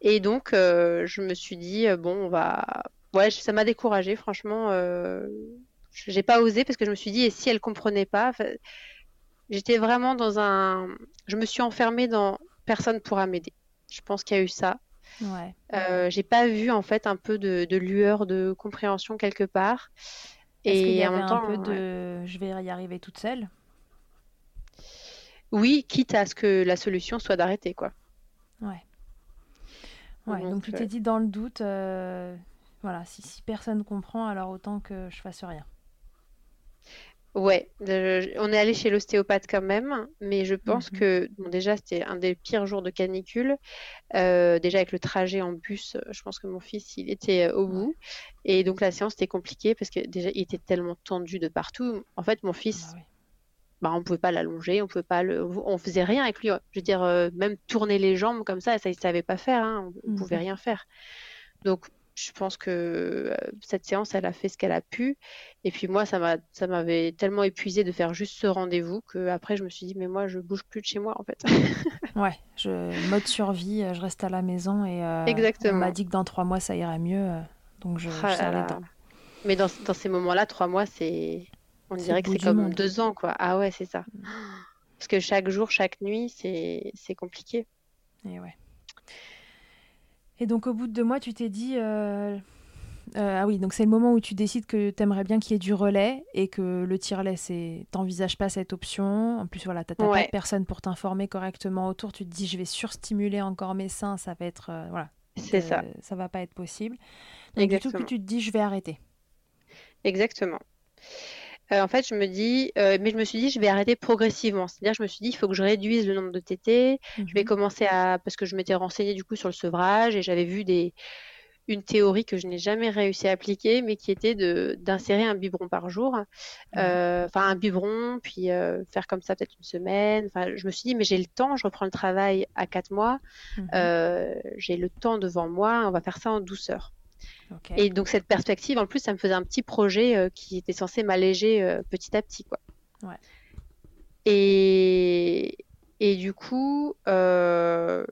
Et donc, euh, je me suis dit, bon, on va. Ouais, ça m'a découragée, franchement. J'ai pas osé parce que je me suis dit, et si elle comprenait pas J'étais vraiment dans un. Je me suis enfermée dans personne pourra m'aider. Je pense qu'il y a eu ça. Ouais. Euh, j'ai pas vu en fait un peu de, lueur de compréhension quelque part. Est-ce qu'il y avait un peu de je vais y arriver toute seule? Oui, quitte à ce que la solution soit d'arrêter, quoi. Ouais. Ouais, donc, tu t'es dit dans le doute, voilà, si, si personne comprend, alors autant que je fasse rien. Ouais, on est allé chez l'ostéopathe quand même, mais je pense mmh que bon, déjà c'était un des pires jours de canicule. Euh, déjà avec le trajet en bus, je pense que mon fils il était euh, au bout, et donc la séance était compliquée parce que déjà il était tellement tendu de partout. En fait, mon fils, bah, bah on pouvait pas l'allonger, on pouvait pas, le... on faisait rien avec lui. Je veux dire, euh, même tourner les jambes comme ça, ça il savait pas faire, hein, on, ne pouvait mmh rien faire. Donc je pense que euh, cette séance, elle a fait ce qu'elle a pu. Et puis moi, ça m'a, ça m'avait tellement épuisé de faire juste ce rendez-vous que après, je me suis dit, mais moi, je bouge plus de chez moi, en fait. (laughs) ouais, je mode survie, euh, je reste à la maison et euh, Exactement. on m'a dit que dans trois mois, ça irait mieux. donc je, ah Mais dans, dans ces moments-là, trois mois, c'est, on dirait que c'est comme deux ans, quoi. Ah ouais, c'est ça. Mm. Parce que chaque jour, chaque nuit, c'est, c'est compliqué. Et ouais. Et donc au bout de deux mois, tu t'es dit... Euh, euh, ah oui, donc c'est le moment où tu décides que tu aimerais bien qu'il y ait du relais et que le tire-lait, c'est t'envisages pas cette option. En plus, voilà, t'as pas de personne pour t'informer correctement autour. Tu te dis, je vais surstimuler encore mes seins, ça va être, euh, voilà, c'est ça, ça va pas être possible. Donc Exactement. du tu te dis, je vais arrêter. Exactement. Euh, en fait, je me dis, euh, mais je me suis dit, je vais arrêter progressivement. C'est-à-dire, je me suis dit, il faut que je réduise le nombre de tétés. Je vais mhm. commencer à, parce que je m'étais renseignée du coup sur le sevrage et j'avais vu des, une théorie que je n'ai jamais réussi à appliquer, mais qui était de d'insérer un biberon par jour, euh, enfin un biberon, puis faire comme ça peut-être une semaine. Enfin, je me suis dit, mais j'ai le temps, je reprends le travail à quatre mois, mhm. j'ai le temps devant moi, on va faire ça en douceur. Et donc cette perspective, en plus, ça me faisait un petit projet euh, qui était censé m'alléger euh, petit à petit, quoi. Et, et du coup, euh,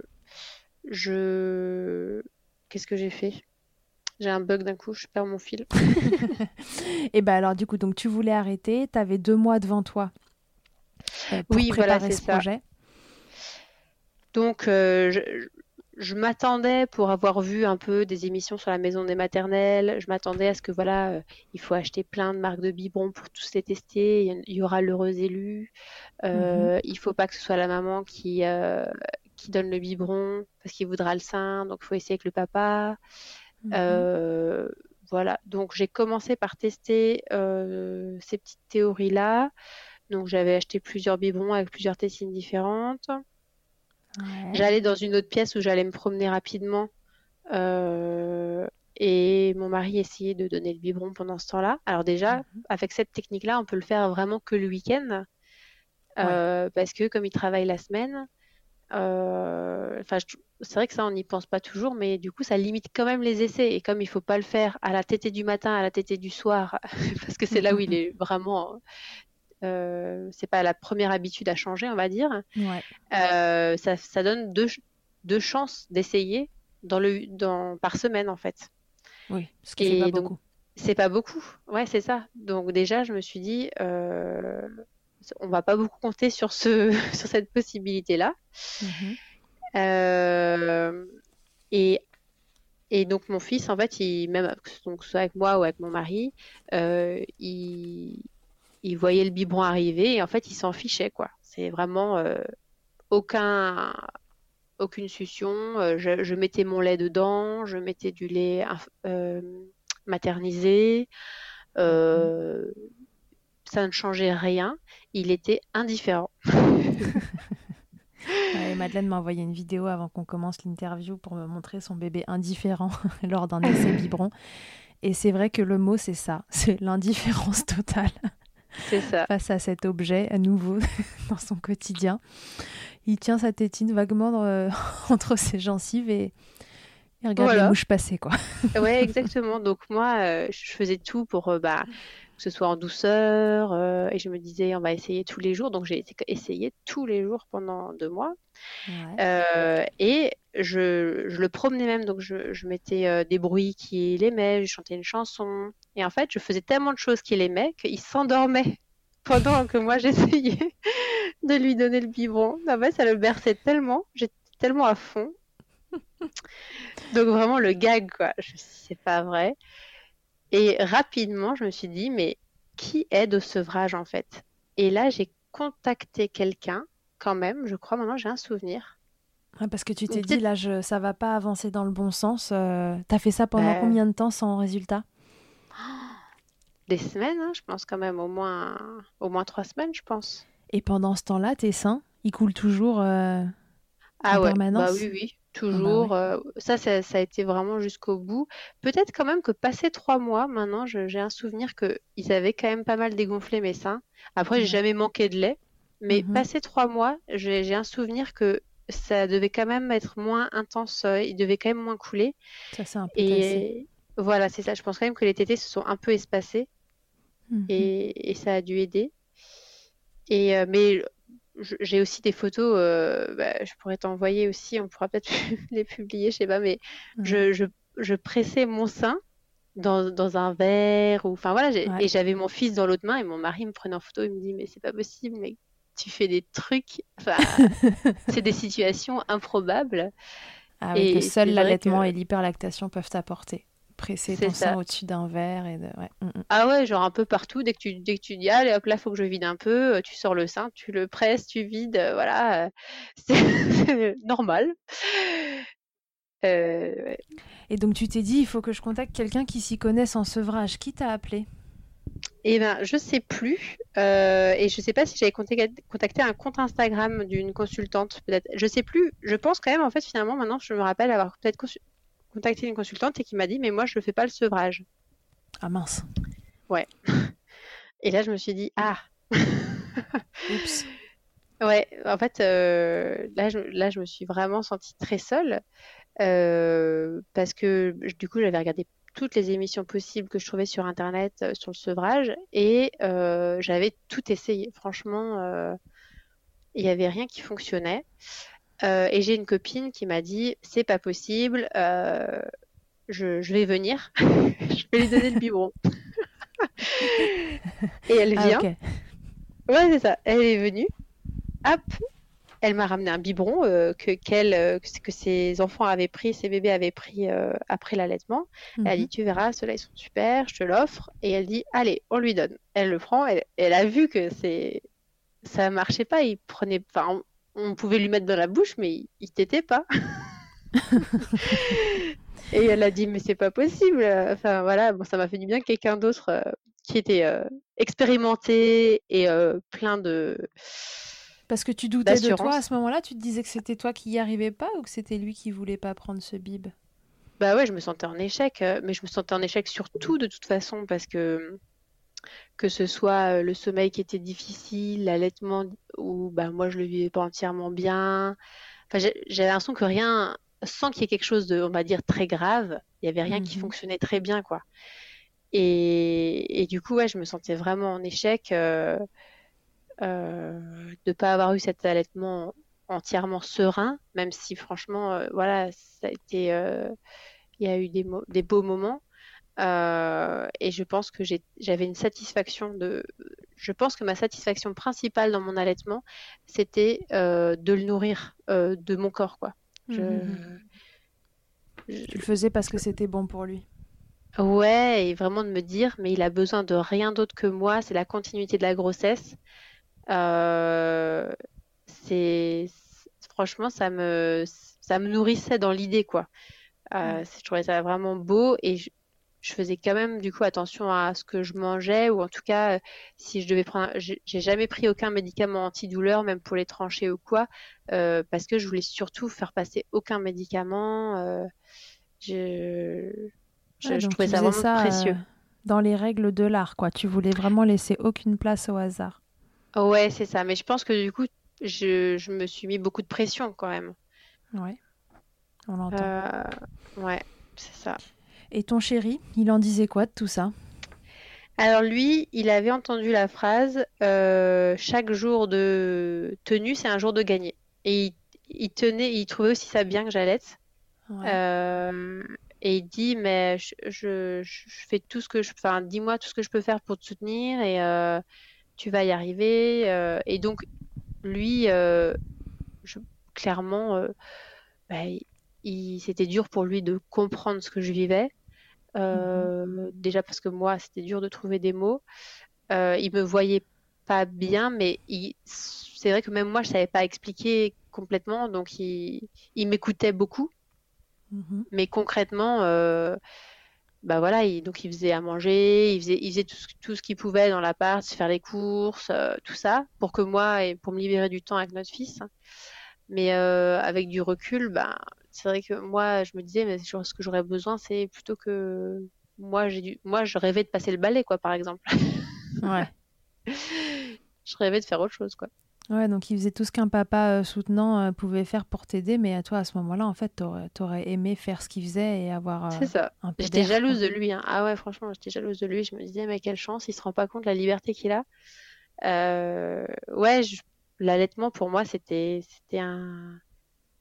je, qu'est-ce que j'ai fait? J'ai un bug d'un coup, je perds mon fil. (laughs) (laughs) et ben alors du coup, donc tu voulais arrêter, tu avais deux mois devant toi. pour oui, préparer voilà, ce projet. Donc, je, je m'attendais pour avoir vu un peu des émissions sur la maison des maternelles, je m'attendais à ce que voilà, euh, il faut acheter plein de marques de biberons pour tous les tester, il y aura l'heureux élu, euh, mhm. il faut pas que ce soit la maman qui euh, qui donne le biberon parce qu'il voudra le sein, donc il faut essayer avec le papa. Mhm. Euh, voilà, donc j'ai commencé par tester ces petites théories là. Donc j'avais acheté plusieurs biberons avec plusieurs testines différentes. J'allais dans une autre pièce où j'allais me promener rapidement. Euh, et mon mari essayait de donner le biberon pendant ce temps-là. Alors déjà, mhm. avec cette technique-là, on peut le faire vraiment que le week-end. Euh, parce que comme il travaille la semaine, euh, c'est vrai que ça, on n'y pense pas toujours, mais du coup, ça limite quand même les essais. Et comme il faut pas le faire à la tétée du matin, à la tétée du soir, (laughs) parce que c'est là où il est (laughs) vraiment euh, c'est pas la première habitude à changer, on va dire. Euh, ça, donne deux, chances d'essayer dans le, dans, par semaine, en fait. Oui, ce qui est pas beaucoup. C'est pas beaucoup, ouais, c'est ça. Donc déjà, je me suis dit, euh, on va pas beaucoup compter sur, ce, (laughs) sur cette possibilité-là. Mhm. et et donc mon fils, en fait, il, même donc soit avec moi ou avec mon mari, il, il voyait le biberon arriver et en fait il s'en fichait quoi. C'est vraiment euh, aucun aucune succion. Euh, je, mettais mon lait dedans, je mettais du lait euh, maternisé. ça ne changeait rien. Il était indifférent. (laughs) Madeleine m'a envoyé une vidéo avant qu'on commence l'interview pour me montrer son bébé indifférent (laughs) lors d'un essai biberon. Et c'est vrai que le mot, c'est ça, c'est l'indifférence totale ça. face à cet objet à nouveau (laughs) dans son quotidien. Il tient sa tétine vaguement euh, (laughs) entre ses gencives et il regarde les mouches passer. Quoi. ouais, (laughs) exactement. Donc moi, euh, je faisais tout pour euh, bah, ce soit en douceur et je me disais on va essayer tous les jours. Donc j'ai essayé tous les jours pendant deux mois. et je, je, le promenais même, donc je, je mettais des bruits qu'il aimait, je chantais une chanson. Et en fait, je faisais tellement de choses qu'il aimait qu'il s'endormait (laughs) pendant que moi (laughs) j'essayais de lui donner le biberon. En fait, ça le berçait tellement, j'étais tellement à fond. (laughs) Donc vraiment le gag, quoi. Je c'est pas vrai. Et rapidement, je me suis dit, mais qui aide au sevrage en fait? Et là, j'ai contacté quelqu'un quand même, je crois, maintenant j'ai un souvenir. parce que tu t'es dit, là, je, ça va pas avancer dans le bon sens. Euh, T'as fait ça pendant bah, combien de temps sans résultat? (gasps) Des semaines, hein, je pense quand même, au moins, au moins trois semaines, je pense. Et pendant ce temps-là, tes seins, ils coulent toujours euh, ah en ouais, permanence? Bah oui, oui, toujours. Bah euh, ça, ça, ça, a été vraiment jusqu'au bout. Peut-être quand même que passé trois mois, maintenant, j'ai un souvenir qu'ils avaient quand même pas mal dégonflé mes seins. Après, j'ai jamais manqué de lait. Mais mmh passé trois mois, j'ai un souvenir que ça devait quand même être moins intense, euh, il devait quand même moins couler. Ça c'est un peu Et voilà, c'est ça. Je pense quand même que les tétés se sont un peu espacés mmh et, ça a dû aider. Et euh, mais j'ai aussi des photos, euh, bah, je pourrais t'envoyer aussi, on pourra peut-être (laughs) les publier, je sais pas, mais je, je, je, pressais mon sein dans, dans un verre, ou enfin voilà, et j'avais mon fils dans l'autre main et mon mari me prenait en photo, il me dit mais c'est pas possible, mais tu fais des trucs. Enfin, (laughs) c'est des situations improbables. Ah et que seul l'allaitement et l'hyperlactation peuvent t'apporter. Presser ton sein au-dessus d'un verre et de... ouais. Mm, mm. Ah ouais, genre un peu partout. Dès que tu, dès que tu dis, allez hop, là, faut que je vide un peu, euh, tu sors le sein, tu le presses, tu vides, euh, voilà. (laughs) C'est normal. Euh, et donc tu t'es dit, il faut que je contacte quelqu'un qui s'y connaisse en sevrage. Qui t'a appelé? Eh ben, je sais plus. Euh, et je sais pas si j'avais contacté un compte Instagram d'une consultante, peut-être. Je sais plus. Je pense quand même, en fait, finalement, maintenant, je me rappelle avoir peut-être contacté une consultante et qui m'a dit, mais moi, je ne fais pas le sevrage. Ah mince. Ouais. Et là, je me suis dit, ah. Oups. (laughs) Ouais, en fait, euh, là, je, là, je me suis vraiment sentie très seule euh, parce que du coup, j'avais regardé toutes les émissions possibles que je trouvais sur Internet euh, sur le sevrage et j'avais tout essayé. Franchement, il n'y avait rien qui fonctionnait. Et j'ai une copine qui m'a dit c'est pas possible, je, vais venir, (laughs) je vais lui donner le biberon. (laughs) et elle ah, vient. Ouais, c'est ça. Elle est venue. Hop, elle m'a ramené un biberon euh, que, euh, que ses enfants avaient pris, ses bébés avaient pris euh, après l'allaitement. Elle a dit, mhm. tu verras, ceux-là, ils sont super, je te l'offre. Et elle dit, allez, on lui donne. Elle le prend, elle, elle a vu que c'est ça marchait pas. Il prenait, enfin, on, pouvait lui mettre dans la bouche, mais il, il t'était pas. (laughs) et elle a dit, mais c'est pas possible. Enfin, voilà, bon, ça m'a fait du bien quelqu'un d'autre qui était expérimenté et plein de parce que tu doutais de toi à ce moment-là, tu te disais que c'était toi qui y arrivais pas ou que c'était lui qui voulait pas prendre ce bib? Bah ouais, je me sentais en échec, euh, mais je me sentais en échec surtout de toute façon parce que que ce soit euh, le sommeil qui était difficile, l'allaitement où bah moi je le vivais pas entièrement bien. Enfin, j'avais l'impression que rien, sans qu'il y ait quelque chose de, on va dire, très grave, il y avait rien qui mhm. fonctionnait très bien, quoi. Et, et, du coup, ouais, je me sentais vraiment en échec. Euh, euh, de ne pas avoir eu cet allaitement entièrement serein, même si franchement, euh, voilà, ça a été, il y a eu des, des beaux moments. Et je pense que j'avais une satisfaction de. Je pense que ma satisfaction principale dans mon allaitement, c'était de le nourrir de mon corps, quoi. Mmh, mmh. Je... Tu le faisais parce que c'était bon pour lui. Ouais, et vraiment de me dire, mais il a besoin de rien d'autre que moi, c'est la continuité de la grossesse. Euh, c'est franchement, ça me, ça me nourrissait dans l'idée, quoi. Euh, je trouvais ça vraiment beau et je, faisais quand même du coup attention à ce que je mangeais ou en tout cas si je devais prendre j'ai jamais pris aucun médicament antidouleur même pour les tranchées ou quoi euh, parce que je voulais surtout faire passer aucun médicament je, je, trouvais ça vraiment précieux dans les règles de l'art quoi tu voulais vraiment laisser aucune place au hasard Ouais, c'est ça. Mais je pense que du coup, je, je me suis mis beaucoup de pression quand même. Ouais, on l'entend. Euh, ouais, c'est ça. Et ton chéri, il en disait quoi de tout ça? Alors lui, il avait entendu la phrase euh, chaque jour de tenue, c'est un jour de gagner. Et il, tenait, il trouvait aussi ça bien que j'allaite. Euh, et il dit mais je, je, fais tout ce que je, enfin dis-moi tout ce que je peux faire pour te soutenir et tu vas y arriver. Euh, et donc, lui, euh, clairement, euh, bah, c'était dur pour lui de comprendre ce que je vivais. Mhm. Déjà parce que moi, c'était dur de trouver des mots. euh, il me voyait pas bien, mais c'est vrai que même moi, je savais pas expliquer complètement, donc il, m'écoutait beaucoup. Mm-hmm. Mais concrètement, euh, bah voilà, il, donc il faisait à manger, il faisait, il faisait tout, ce qu'il pouvait dans l'appart, faire les courses, euh, tout ça, pour que moi, et pour me libérer du temps avec notre fils. Mais avec du recul, bah, c'est vrai que moi, je me disais, mais ce que j'aurais besoin, c'est plutôt que moi, j'ai dû... moi, je rêvais de passer le balai, quoi, par exemple. Ouais. (laughs) je rêvais de faire autre chose, quoi. Ouais, donc il faisait tout ce qu'un papa euh, soutenant euh, pouvait faire pour t'aider, mais à toi, à ce moment-là, en fait, t'aurais aurais aimé faire ce qu'il faisait et avoir. Euh, c'est ça. J'étais jalouse de lui. Hein. Ah ouais, franchement, j'étais jalouse de lui. Je me disais, mais quelle chance, il se rend pas compte de la liberté qu'il a. Ouais, l'allaitement, pour moi, c'était un...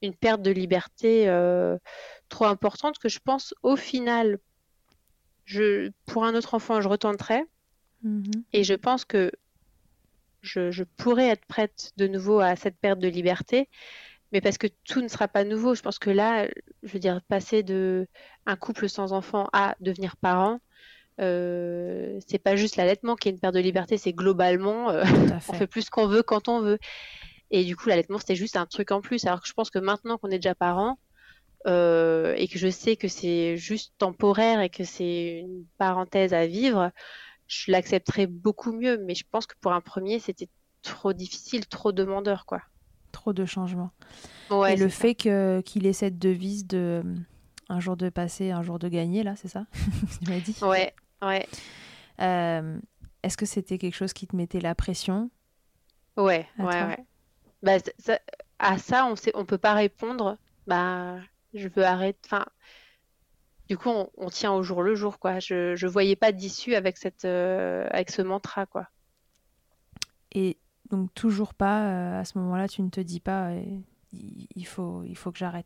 une perte de liberté trop importante que je pense, au final, je... pour un autre enfant, je retenterais. Mm-hmm. Et je pense que je, pourrais être prête de nouveau à cette perte de liberté, mais parce que tout ne sera pas nouveau. Je pense que là, je veux dire, passer de un couple sans enfant à devenir parent, euh, c'est pas juste l'allaitement qui est une perte de liberté, c'est globalement, euh, (laughs) on fait plus qu'on veut quand on veut. Et du coup, l'allaitement, c'était juste un truc en plus. Alors que je pense que maintenant qu'on est déjà parent, euh, et que je sais que c'est juste temporaire et que c'est une parenthèse à vivre, je l'accepterais beaucoup mieux. Mais je pense que pour un premier, c'était trop difficile, trop demandeur, quoi. Trop de changements. et le fait que qu'il ait cette devise de un jour de passer, un jour de gagner, là, c'est ça? (laughs) Tu m'as dit Ouais, ouais. Euh, est-ce que c'était quelque chose qui te mettait la pression? Ouais, ouais, ouais. Bah, à ça, on sait, on peut pas répondre. Bah, je veux arrêter. Enfin, du coup, on, tient au jour le jour, quoi. Je, je voyais pas d'issue avec cette, euh, avec ce mantra, quoi. Et donc toujours pas, euh, à ce moment-là, tu ne te dis pas, euh, il faut, il faut que j'arrête.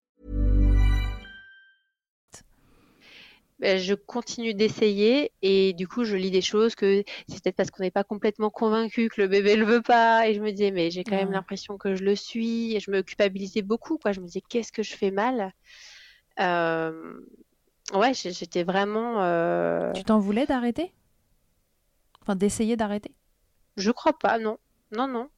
je continue d'essayer et du coup je lis des choses que c'est peut-être parce qu'on n'est pas complètement convaincu que le bébé le veut pas et je me disais mais j'ai quand même l'impression que je le suis et je me culpabilisais beaucoup quoi. Je me disais qu'est-ce que je fais mal? Euh... ouais j'étais vraiment euh... tu t'en voulais d'arrêter? Enfin d'essayer d'arrêter? Je crois pas non. Non non.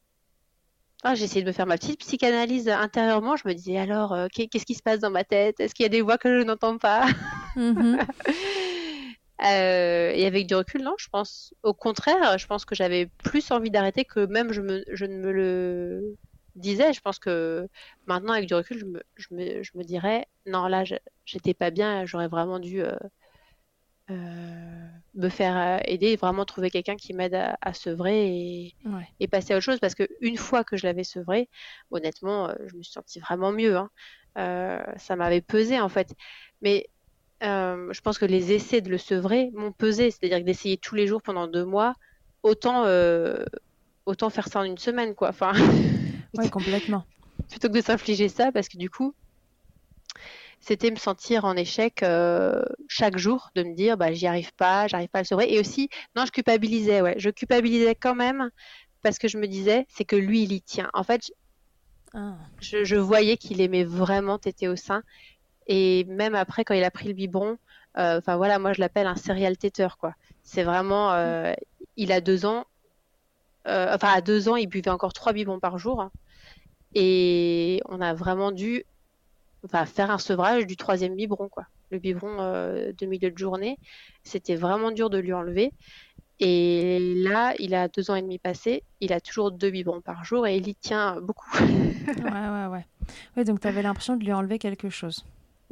Ah, j'ai essayé de me faire ma petite psychanalyse intérieurement. Je me disais alors, euh, qu'est-ce qui se passe dans ma tête? Est-ce qu'il y a des voix que je n'entends pas? (laughs) mhm. (laughs) euh, Et avec du recul, non, je pense. Au contraire, je pense que j'avais plus envie d'arrêter que même je, me, je ne me le disais. Je pense que maintenant, avec du recul, je me, je me, je me dirais, non, là, j'étais pas bien. J'aurais vraiment dû euh, euh, me faire aider, vraiment trouver quelqu'un qui m'aide à, à, sevrer et, passer à autre chose. Parce qu'une fois que je l'avais sevré, honnêtement, je me suis sentie vraiment mieux. Hein. ça m'avait pesé en fait. Mais je pense que les essais de le sevrer m'ont pesé. C'est-à-dire que d'essayer tous les jours pendant deux mois, autant, autant faire ça en une semaine, quoi. Enfin, (laughs) complètement. (laughs) Plutôt que de s'infliger ça, parce que du coup, c'était me sentir en échec euh, chaque jour, de me dire bah j'y arrive pas, j'arrive pas à le sauver. Et aussi, non, je culpabilisais, ouais, je culpabilisais quand même parce que je me disais c'est que lui il y tient. En fait, ah. je, voyais qu'il aimait vraiment téter au sein. Et même après, quand il a pris le biberon, euh, enfin voilà, moi je l'appelle un serial téteur quoi. C'est vraiment, euh, il a deux ans, enfin à deux ans, il buvait encore trois biberons par jour. Et on a vraiment dû faire un sevrage du troisième biberon, quoi. Le biberon euh, de milieu de journée, c'était vraiment dur de lui enlever. Et là, il a deux ans et demi passé, il a toujours deux biberons par jour et il y tient beaucoup. (laughs) ouais, ouais, ouais. Ouais, donc tu avais l'impression de lui enlever quelque chose.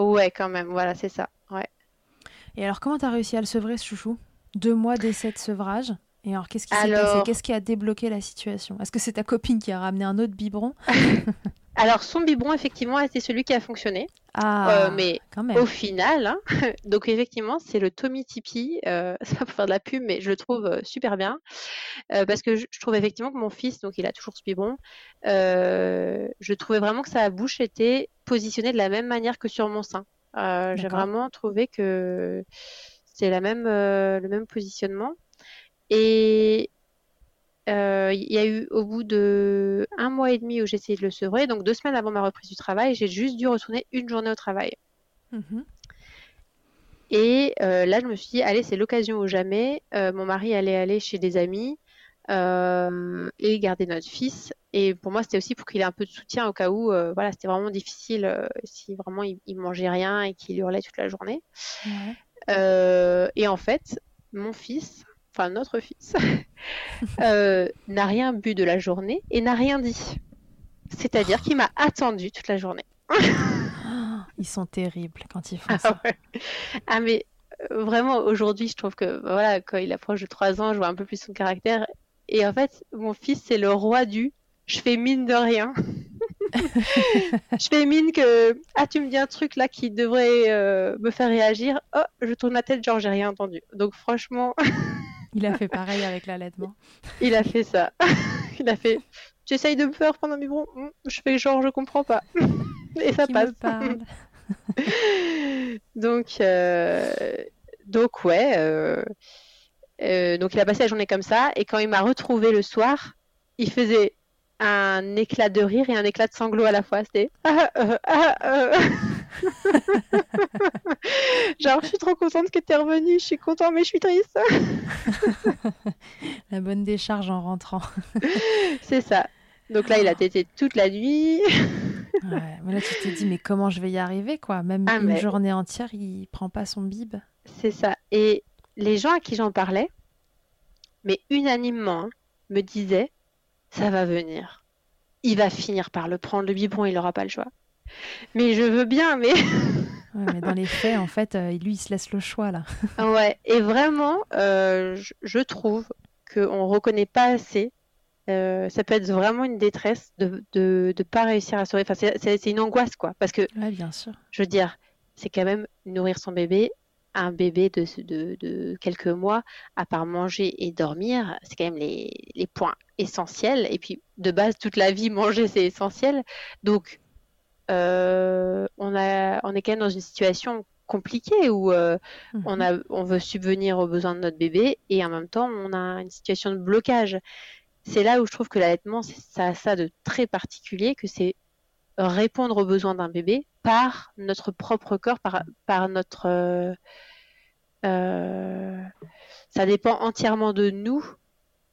Ouais, quand même, voilà, c'est ça. Ouais. Et alors, comment tu as réussi à le sevrer, ce chouchou? Deux mois d'essai de sevrage et alors, qu'est-ce qui s'est passé? Qu'est-ce qui a débloqué la situation? Est-ce que c'est ta copine qui a ramené un autre biberon? (laughs) Alors, son biberon, effectivement, c'est celui qui a fonctionné. Ah, euh, mais au final, hein, (laughs) donc effectivement, c'est le Tommy Tipeee. Euh, (laughs) c'est pas pour faire de la pub, mais je le trouve euh, super bien. Euh, parce que je, trouve effectivement que mon fils, donc il a toujours ce biberon, je trouvais vraiment que sa bouche était positionnée de la même manière que sur mon sein. J'ai vraiment trouvé que c'était la même, le même positionnement. Et il y a eu au bout de un mois et demi où j'ai essayé de le sevrer, donc deux semaines avant ma reprise du travail, j'ai juste dû retourner une journée au travail. Mhm. Et là, je me suis dit, allez, c'est l'occasion ou jamais. mon mari allait aller chez des amis et garder notre fils. Et pour moi, c'était aussi pour qu'il ait un peu de soutien au cas où, voilà, c'était vraiment difficile si vraiment il, mangeait rien et qu'il hurlait toute la journée. et en fait, mon fils, enfin notre fils, (laughs) euh, n'a rien bu de la journée et n'a rien dit. C'est-à-dire qu'il m'a attendu toute la journée. (gasps) ils sont terribles quand ils font ah ça. Ah mais euh, vraiment aujourd'hui, je trouve que voilà, quand il approche de 3 ans, je vois un peu plus son caractère. Et en fait, mon fils, c'est le roi du je fais mine de rien. (laughs) je fais mine que ah tu me dis un truc là qui devrait euh, me faire réagir. Oh, je tourne la tête genre j'ai rien entendu. Donc franchement (laughs) Il a fait pareil avec l'allaitement. Il a fait ça. (laughs) Il a fait J'essaye de me faire prendre un biberon. Hmm, je fais genre, je comprends pas. Et ça passe. donc, euh... donc, ouais. Euh... Euh, donc, il a passé la journée comme ça. Et quand il m'a retrouvé le soir, il faisait un éclat de rire et un éclat de sanglot à la fois. C'était (laughs) ah, euh, ah, euh. (laughs) genre je suis trop contente que tu es revenue, je suis contente mais je suis triste. (laughs) la bonne décharge en rentrant. C'est ça. Donc là il a tété toute la nuit. ouais, mais là tu t'es dit mais comment je vais y arriver quoi? Même ah, une journée entière il prend pas son bib. C'est ça. Et les gens à qui j'en parlais, mais unanimement, hein, me disaient ça va venir. Il va finir par le prendre le biberon, il n'aura pas le choix. Mais je veux bien, mais. (laughs) mais dans les faits, en fait, euh, lui, il se laisse le choix là. ouais, et vraiment, euh, je, trouve qu'on ne reconnaît pas assez. Euh, ça peut être vraiment une détresse de ne pas réussir à sauver. Enfin, c'est une angoisse, quoi. Parce que, ouais, bien sûr. je veux dire, c'est quand même nourrir son bébé, un bébé de, de, quelques mois, à part manger et dormir, c'est quand même les, les, points essentiels. Et puis, de base, toute la vie, (laughs) manger, c'est essentiel. Donc, euh, on, a, on est quand même dans une situation compliquée où euh, on, mhm. a, on veut subvenir aux besoins de notre bébé et en même temps, on a une situation de blocage. C'est là où je trouve que l'allaitement, ça a ça de très particulier, que c'est répondre aux besoins d'un bébé par notre propre corps, par, par notre... Euh, euh, ça dépend entièrement de nous,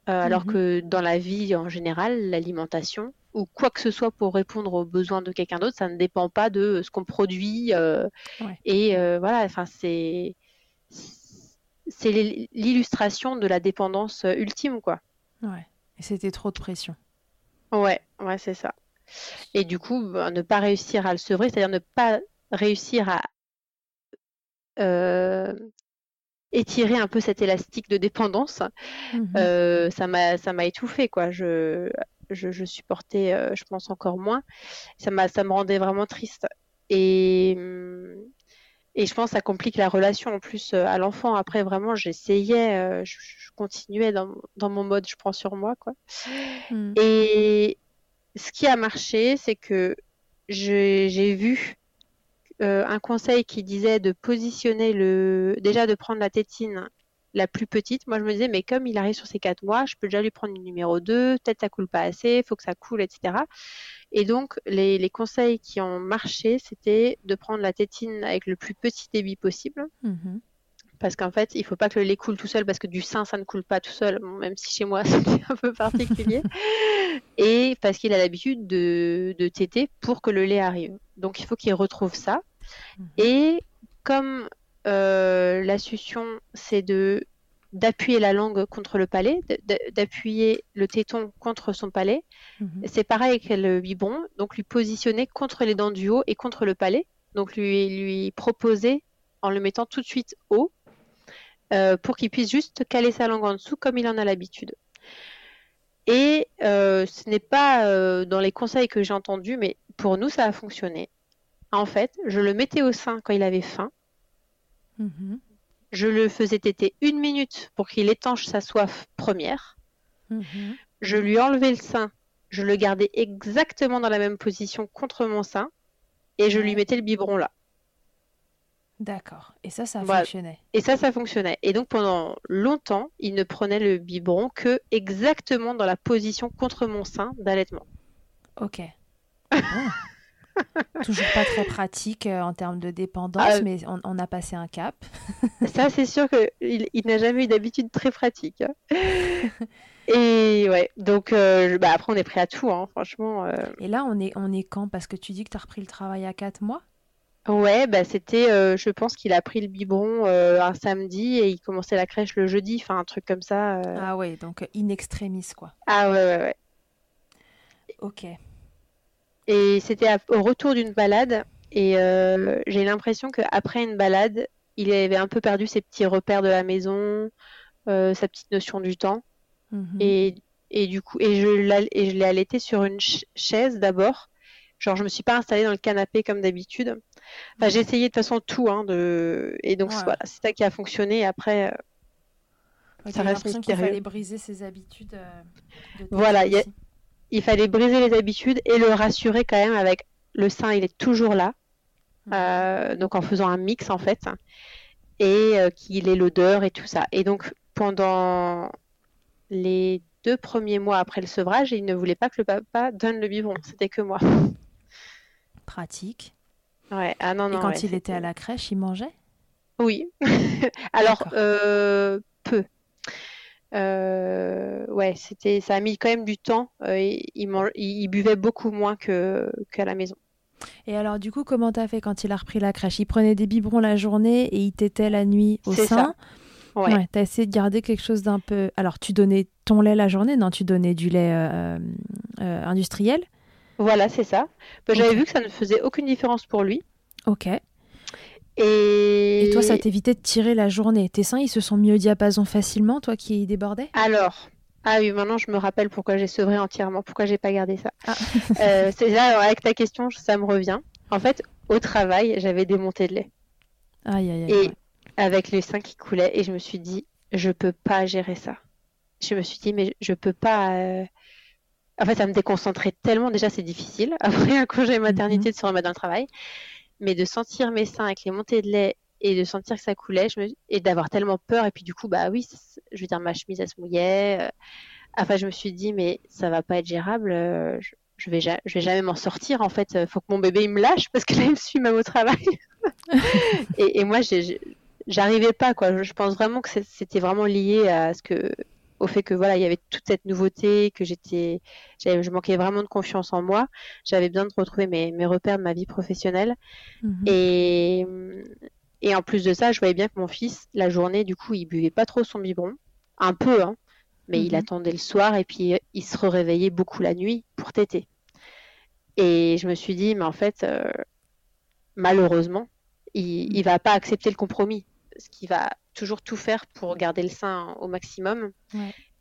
euh, alors mhm. que dans la vie en général, l'alimentation ou quoi que ce soit pour répondre aux besoins de quelqu'un d'autre, ça ne dépend pas de ce qu'on produit. Et voilà, enfin c'est c'est l'illustration de la dépendance ultime, quoi. Ouais. Et c'était trop de pression. Ouais, ouais, c'est ça. Et du coup, bah, ne pas réussir à le sevrer, c'est-à-dire ne pas réussir à euh, étirer un peu cet élastique de dépendance, mmh euh, ça m'a ça m'a étouffé quoi. Je je, supportais, euh, je pense encore moins. Ça m'a ça me rendait vraiment triste. Et et je pense que ça complique la relation en plus à l'enfant. Après, vraiment, j'essayais, je, continuais dans, dans, mon mode, je prends sur moi, quoi. Mmh. Et, ce qui a marché, c'est que j'ai vu euh, un conseil qui disait de positionner le, déjà de prendre la tétine la plus petite. Moi, je me disais, mais comme il arrive sur ses quatre mois, je peux déjà lui prendre une numéro 2, peut-être ça coule pas assez, il faut que ça coule, etc. Et donc, les, conseils qui ont marché, c'était de prendre la tétine avec le plus petit débit possible. Mm-hmm parce qu'en fait, il faut pas que le lait coule tout seul parce que du sein, ça ne coule pas tout seul, même si chez moi, (laughs) c'est un peu particulier. (laughs) et parce qu'il a l'habitude de, de téter pour que le lait arrive. Donc, il faut qu'il retrouve ça. Mhm. Et comme euh, la succion, c'est de d'appuyer la langue contre le palais, d'appuyer le téton contre son palais. Mhm. C'est pareil avec le biberon, donc lui positionner contre les dents du haut et contre le palais, donc lui, lui proposer en le mettant tout de suite haut euh, pour qu'il puisse juste caler sa langue en dessous comme il en a l'habitude. Et euh, ce n'est pas euh, dans les conseils que j'ai entendus, mais pour nous, ça a fonctionné. En fait, je le mettais au sein quand il avait faim. Mm-hmm. Je le faisais téter une minute pour qu'il étanche sa soif première. Mm-hmm. Je lui enlevais le sein. Je le gardais exactement dans la même position contre mon sein. Et je lui mettais le biberon là. D'accord. Et ça, ça fonctionnait. Et ça, ça fonctionnait. Et donc pendant longtemps, il ne prenait le biberon que exactement dans la position contre mon sein d'allaitement. Ok. (laughs) Toujours pas très pratique euh, en termes de dépendance, ah, mais on, a passé un cap. (laughs) ça, c'est sûr qu'il il, n'a jamais eu d'habitude très pratique. Hein. (laughs) Et ouais, donc euh, bah, après, on est prêt à tout, hein, franchement. Euh. Et là, on est, on est quand? Parce que tu dis que tu as repris le travail à 4 mois? Ouais, bah c'était, euh, je pense qu'il a pris le biberon euh, un samedi et il commençait la crèche le jeudi, enfin un truc comme ça. Euh. Ah ouais, donc in extremis quoi. Ah ouais, ouais, ouais. Ok. Et c'était au retour d'une balade et j'ai l'impression qu'après une balade, il avait un peu perdu ses petits repères de la maison, sa petite notion du temps. Mhm. Et, et du coup, et je l'ai allaité sur une chaise d'abord. Genre, je me suis pas installée dans le canapé comme d'habitude j'ai essayé de toute façon tout, hein, de... et donc voilà, c'est ça qui a fonctionné. Après, euh, ça reste mystérieux. Il fallait briser ses habitudes. Euh, voilà, il fallait briser les habitudes et le rassurer quand même avec le sein, il est toujours là. Euh, donc en faisant un mix en fait, et qu'il ait l'odeur et tout ça. Et donc pendant les deux premiers mois après le sevrage, il ne voulait pas que le papa donne le biberon, c'était que moi. Pratique. Ouais. Ah non, non, Et quand il était à la crèche, il mangeait? Oui. (laughs) Alors, euh, peu. Euh, ouais, c'était, ça a mis quand même du temps. Euh, il, il, buvait beaucoup moins que qu'à la maison. Et alors, du coup, comment t'as fait quand il a repris la crèche? Il prenait des biberons la journée et il t'était la nuit au sein? Ça. Ouais. ouais t'as essayé de garder quelque chose d'un peu. Alors, tu donnais ton lait la journée? Non, tu donnais du lait industriel? Voilà, c'est ça. Bah, j'avais vu que ça ne faisait aucune différence pour lui. Ok. Et... Et toi, ça t'évitait de tirer la journée. Tes seins, ils se sont mis au diapason facilement, toi qui débordais Alors, ah oui, maintenant je me rappelle pourquoi j'ai sevré entièrement, pourquoi j'ai pas gardé ça. Ah. (laughs) euh, c'est là, avec ta question, ça me revient. En fait, au travail, j'avais démonté de lait. Aïe, aïe, aïe. Et avec les seins qui coulaient, et je me suis dit, je peux pas gérer ça. Je me suis dit, mais je peux pas. Euh, en fait, ça me déconcentrait tellement. Déjà, c'est difficile. (laughs) Après un congé maternité, mhm. de se remettre dans le travail. Mais de sentir mes seins avec les montées de lait et de sentir que ça coulait et d'avoir tellement peur. Et puis, du coup, bah oui, je veux dire, ma chemise, elle se mouillait. Euh. Enfin, je me suis dit, mais ça va pas être gérable. Euh, je, vais, je vais jamais m'en sortir. En fait, faut que mon bébé il me lâche parce que là, il me suit même au travail. (laughs) et, et, moi, j'arrivais pas, quoi. Je pense vraiment que c'était vraiment lié à ce que au fait que voilà, il y avait toute cette nouveauté, que j'étais, je manquais vraiment de confiance en moi. J'avais besoin de retrouver mes, mes, repères de ma vie professionnelle. Mhm. Et, et en plus de ça, je voyais bien que mon fils, la journée, du coup, il buvait pas trop son biberon, un peu, hein, mais il mhm. attendait le soir et puis il se réveillait beaucoup la nuit pour téter. Et je me suis dit, mais en fait, euh, malheureusement, il, il va pas accepter le compromis ce qui va toujours tout faire pour garder le sein au maximum.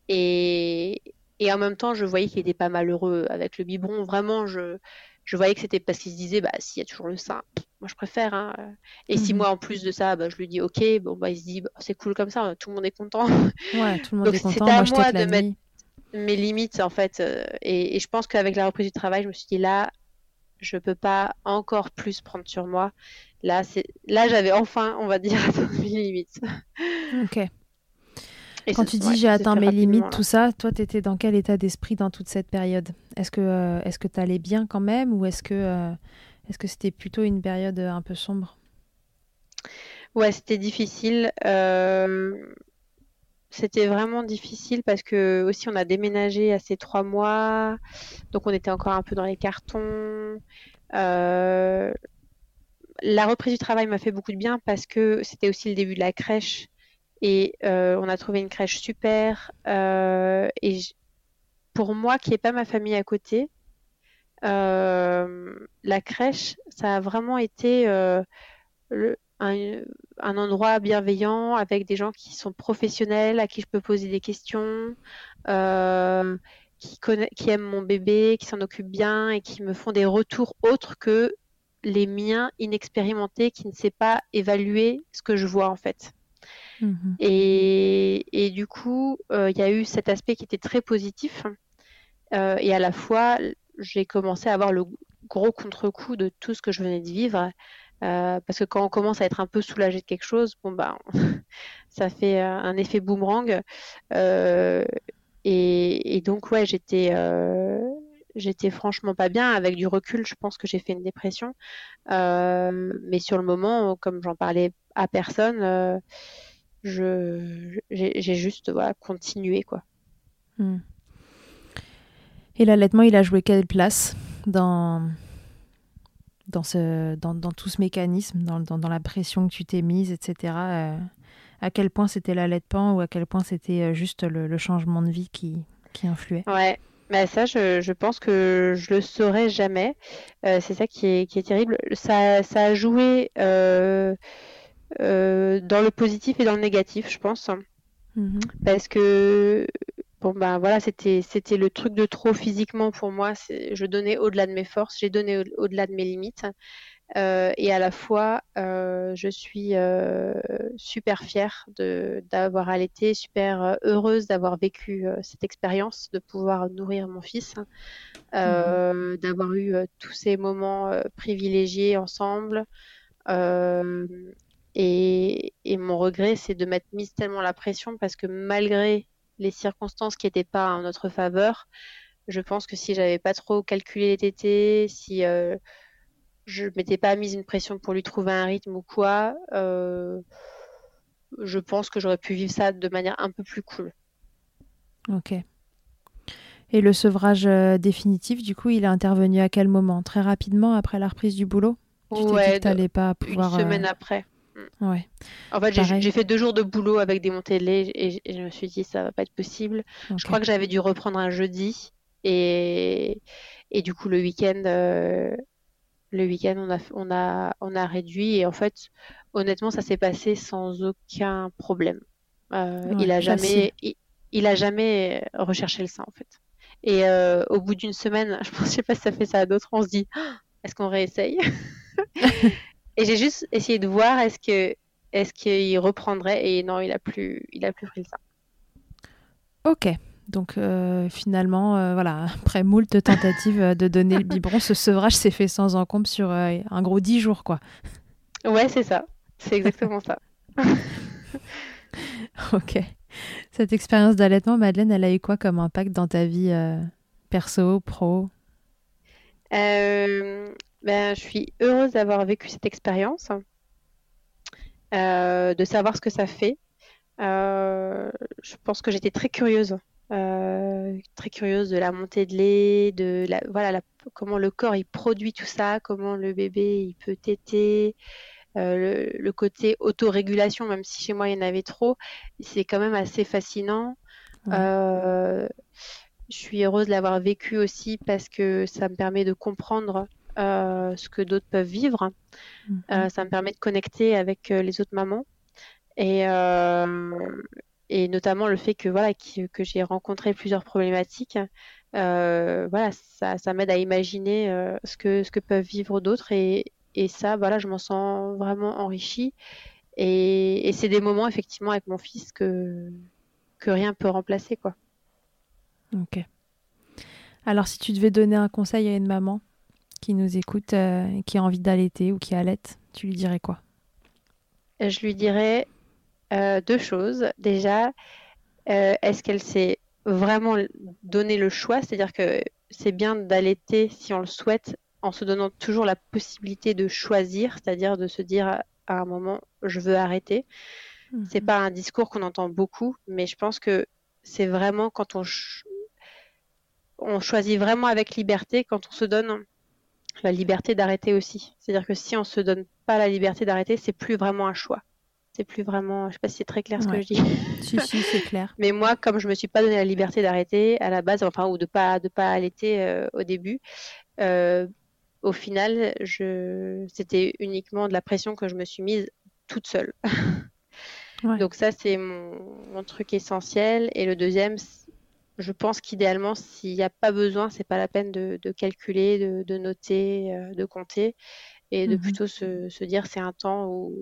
Et, et, en même temps, je voyais qu'il était pas malheureux avec le biberon. Vraiment, je, je voyais que c'était parce qu'il se disait, bah, s'il y a toujours le sein, moi je préfère. Hein. Et si mhm. moi, en plus de ça, bah, je lui dis, ok, bon, bah, il se dit, bah, c'est cool comme ça, tout le monde est content. Ouais, tout le monde est content. C'était à moi, de mettre mes limites, en fait. Euh, et, et je pense qu'avec la reprise du travail, je me suis dit, là, je peux pas encore plus prendre sur moi. Là, là j'avais enfin, on va dire, (laughs) atteint mes limites. Ok. Quand tu dis j'ai atteint mes limites, tout ça, toi, tu étais dans quel état d'esprit dans toute cette période? Est-ce que euh, est-ce que tu allais bien quand même ou est-ce que euh, est-ce que c'était plutôt une période un peu sombre? Ouais, c'était difficile. Euh, c'était vraiment difficile parce que aussi on a déménagé à ces trois mois, donc on était encore un peu dans les cartons. La reprise du travail m'a fait beaucoup de bien parce que c'était aussi le début de la crèche et euh, on a trouvé une crèche super. Euh, et pour moi, qui n'ai pas ma famille à côté, euh, la crèche, ça a vraiment été un, endroit bienveillant avec des gens qui sont professionnels, à qui je peux poser des questions. qui, qui aiment mon bébé, qui s'en occupent bien et qui me font des retours autres que les miens inexpérimentés qui ne sait pas évaluer ce que je vois en fait. Mhm. Et, du coup, euh, il y a eu cet aspect qui était très positif. Euh, et à la fois, j'ai commencé à avoir le, gros contre-coup de tout ce que je venais de vivre. Euh, parce que quand on commence à être un peu soulagé de quelque chose, bon bah, (laughs) ça fait un effet boomerang. Euh, et, donc ouais, j'étais, j'étais franchement pas bien. Avec du recul, je pense que j'ai fait une dépression. mais sur le moment, comme j'en parlais à personne, je, j'ai, juste voilà, continué quoi. Hmm. Et l'allaitement, il a joué quelle place dans dans, ce, dans, dans, tout ce mécanisme, dans, dans, la pression que tu t'es mise, etc. Euh, à quel point c'était l'allaitement ou à quel point c'était euh, juste le, changement de vie qui, qui influait? Ouais, mais ça, je, je, pense que je le saurais jamais. Euh, c'est ça qui est, qui est, terrible. Ça, ça a joué dans le positif et dans le négatif, je pense. Mmh Parce que Bon ben voilà, c'était c'était le truc de trop physiquement pour moi. Je donnais au-delà de mes forces, j'ai donné au-delà de mes limites. Euh, et à la fois, euh, je suis euh, super fière d'avoir allaité, super heureuse d'avoir vécu cette expérience, de pouvoir nourrir mon fils, mmh d'avoir eu tous ces moments privilégiés ensemble. Et, et, mon regret, c'est de m'être mise tellement la pression parce que malgré les circonstances qui n'étaient pas en notre faveur, je pense que si j'avais pas trop calculé les tétés, si je m'étais pas mise une pression pour lui trouver un rythme ou quoi, euh, je pense que j'aurais pu vivre ça de manière un peu plus cool. Ok. Et le sevrage euh, définitif, du coup, il est intervenu à quel moment? Très rapidement après la reprise du boulot? Tu ouais, t'es dit pas pouvoir. Une semaine après. Ouais. En fait, j'ai fait deux jours de boulot avec des montées de lait et, je me suis dit ça va pas être possible. Je crois que j'avais dû reprendre un jeudi et, et du coup le week-end, euh, le week-end on a on a on a réduit et en fait honnêtement ça s'est passé sans aucun problème. Euh, il a jamais il, a jamais recherché le sein en fait. Et euh, au bout d'une semaine, (laughs) je je sais pas si ça fait ça à d'autres, on se dit ah, est-ce qu'on réessaye? (laughs) Et j'ai juste essayé de voir est-ce que est-ce qu'il reprendrait? Et non, il a plus il a plus pris ça. Ok. Donc euh, finalement, euh, voilà, après moult tentatives de donner le biberon, ce sevrage s'est fait sans encombre sur euh, un gros dix jours, quoi. Ouais, c'est ça. C'est exactement ça. (laughs) ok. Cette expérience d'allaitement, Madeleine, elle a eu quoi comme impact dans ta vie perso, pro? Ben, je suis heureuse d'avoir vécu cette expérience, euh, de savoir ce que ça fait. Euh, je pense que j'étais très curieuse, euh, très curieuse de la montée de lait, de la, voilà, comment le corps il produit tout ça, comment le bébé il peut téter. Le, côté autorégulation, même si chez moi il y en avait trop, c'est quand même assez fascinant. je suis heureuse de l'avoir vécu aussi parce que ça me permet de comprendre euh, ce que d'autres peuvent vivre. Mhm. Euh, ça me permet de connecter avec euh, les autres mamans. Et, et notamment le fait que, voilà, que, j'ai rencontré plusieurs problématiques. voilà, ça, ça m'aide à imaginer ce, que, ce que peuvent vivre d'autres. Et, et ça, voilà, je m'en sens vraiment enrichie. Et, et c'est des moments, effectivement, avec mon fils que, que rien peut remplacer, quoi. Ok. Alors, si tu devais donner un conseil à une maman qui nous écoute, euh, qui a envie d'allaiter ou qui allaite, tu lui dirais quoi? Je lui dirais euh, deux choses. Déjà, euh, est-ce qu'elle s'est vraiment donné le choix? C'est-à-dire que c'est bien d'allaiter si on le souhaite, en se donnant toujours la possibilité de choisir, c'est-à-dire de se dire à un moment, je veux arrêter. Ce C'est mhm. pas un discours qu'on entend beaucoup, mais je pense que c'est vraiment quand on, on choisit vraiment avec liberté, quand on se donne la liberté d'arrêter aussi. C'est-à-dire que si on se donne pas la liberté d'arrêter, c'est plus vraiment un choix. C'est plus vraiment, je sais pas si c'est très clair ce que je dis. (laughs) si si, c'est clair. Mais moi, comme je me suis pas donné la liberté d'arrêter à la base, enfin ou de pas de pas allaiter euh, au début, euh, au final, je c'était uniquement de la pression que je me suis mise toute seule. (laughs) Donc ça, c'est mon, mon, truc essentiel. Et le deuxième, je pense qu'idéalement, s'il n'y a pas besoin, c'est pas la peine de, calculer, de, noter, euh, de compter, et de mhm. plutôt se, dire c'est un temps où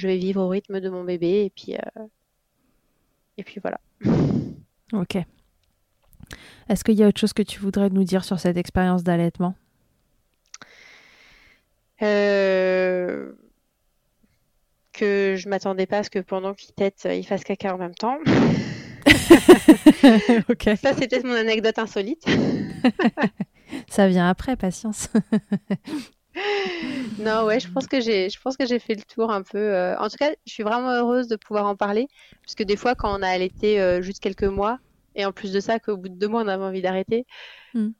je vais vivre au rythme de mon bébé, et puis, euh, et puis voilà. (laughs) Ok. Est-ce qu'il y a autre chose que tu voudrais nous dire sur cette expérience d'allaitement? Euh, que je m'attendais pas à ce que pendant qu'il tète, il fasse caca en même temps. (laughs) ok. Ça, c'était mon anecdote insolite. (laughs) Ça vient après, patience. Non, ouais, je pense que j'ai, je pense que j'ai fait le tour un peu. euh, En tout cas, je suis vraiment heureuse de pouvoir en parler, parce que des fois, quand on a allaité euh, juste quelques mois, et en plus de ça, qu'au bout de deux mois, on avait envie d'arrêter, Mm.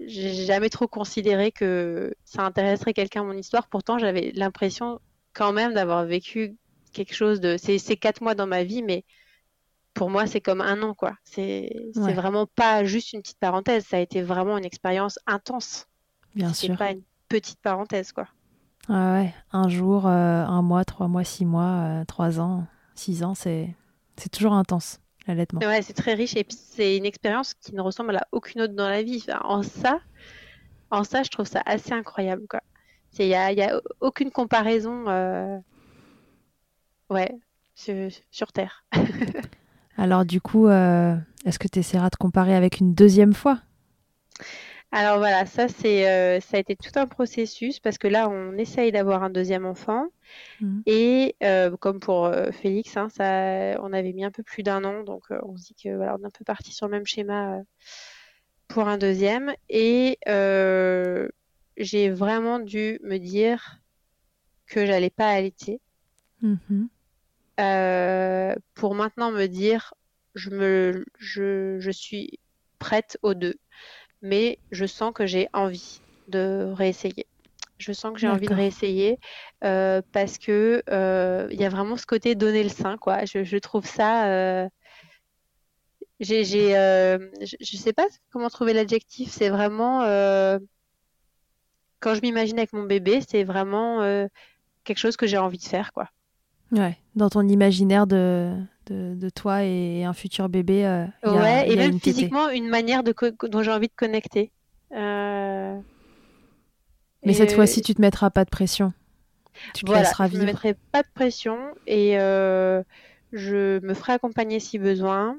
j'ai jamais trop considéré que ça intéresserait quelqu'un mon histoire. Pourtant, j'avais l'impression quand même d'avoir vécu quelque chose de. C'est, quatre mois dans ma vie, mais pour moi, c'est comme un an, quoi. C'est, c'est Ouais. vraiment pas juste une petite parenthèse. Ça a été vraiment une expérience intense. Bien sûr. pas une petite parenthèse, quoi. Ah ouais, un jour, euh, un mois, trois mois, six mois, euh, trois ans, six ans, c'est c'est toujours intense, l'allaitement. Ouais, c'est très riche et puis c'est une expérience qui ne ressemble à aucune autre dans la vie. Enfin, en ça, en ça, je trouve ça assez incroyable, quoi. Il y a, y a aucune comparaison, euh, ouais, sur, sur Terre. (laughs) Alors du coup, est-ce que tu essaieras de comparer avec une deuxième fois? Alors voilà, ça c'est, euh, ça a été tout un processus parce que là, on essaye d'avoir un deuxième enfant. Mhm. et euh, comme pour euh, Félix, hein, ça, on avait mis un peu plus d'un an, donc on se dit que voilà, on est un peu parti sur le même schéma pour un deuxième. Et j'ai vraiment dû me dire que j'allais pas allaiter. Mhm. pour maintenant me dire je me je, je suis prête aux deux mais je sens que j'ai envie de réessayer. Je sens que j'ai envie de réessayer euh, parce que euh, il y a vraiment ce côté donner le sein quoi. Je, je trouve ça euh, j'ai j'ai euh, je, je sais pas comment trouver l'adjectif. C'est vraiment euh, quand je m'imagine avec mon bébé c'est vraiment euh, quelque chose que j'ai envie de faire quoi Ouais, dans ton imaginaire de, de, de toi et un futur bébé, euh, il y a, Ouais, et y a même une physiquement, une manière de dont j'ai envie de connecter. Euh, Mais et, cette fois-ci, tu te mettras pas de pression. Tu te voilà, laisseras je me vivre. mettrai pas de pression et euh, je me ferai accompagner si besoin.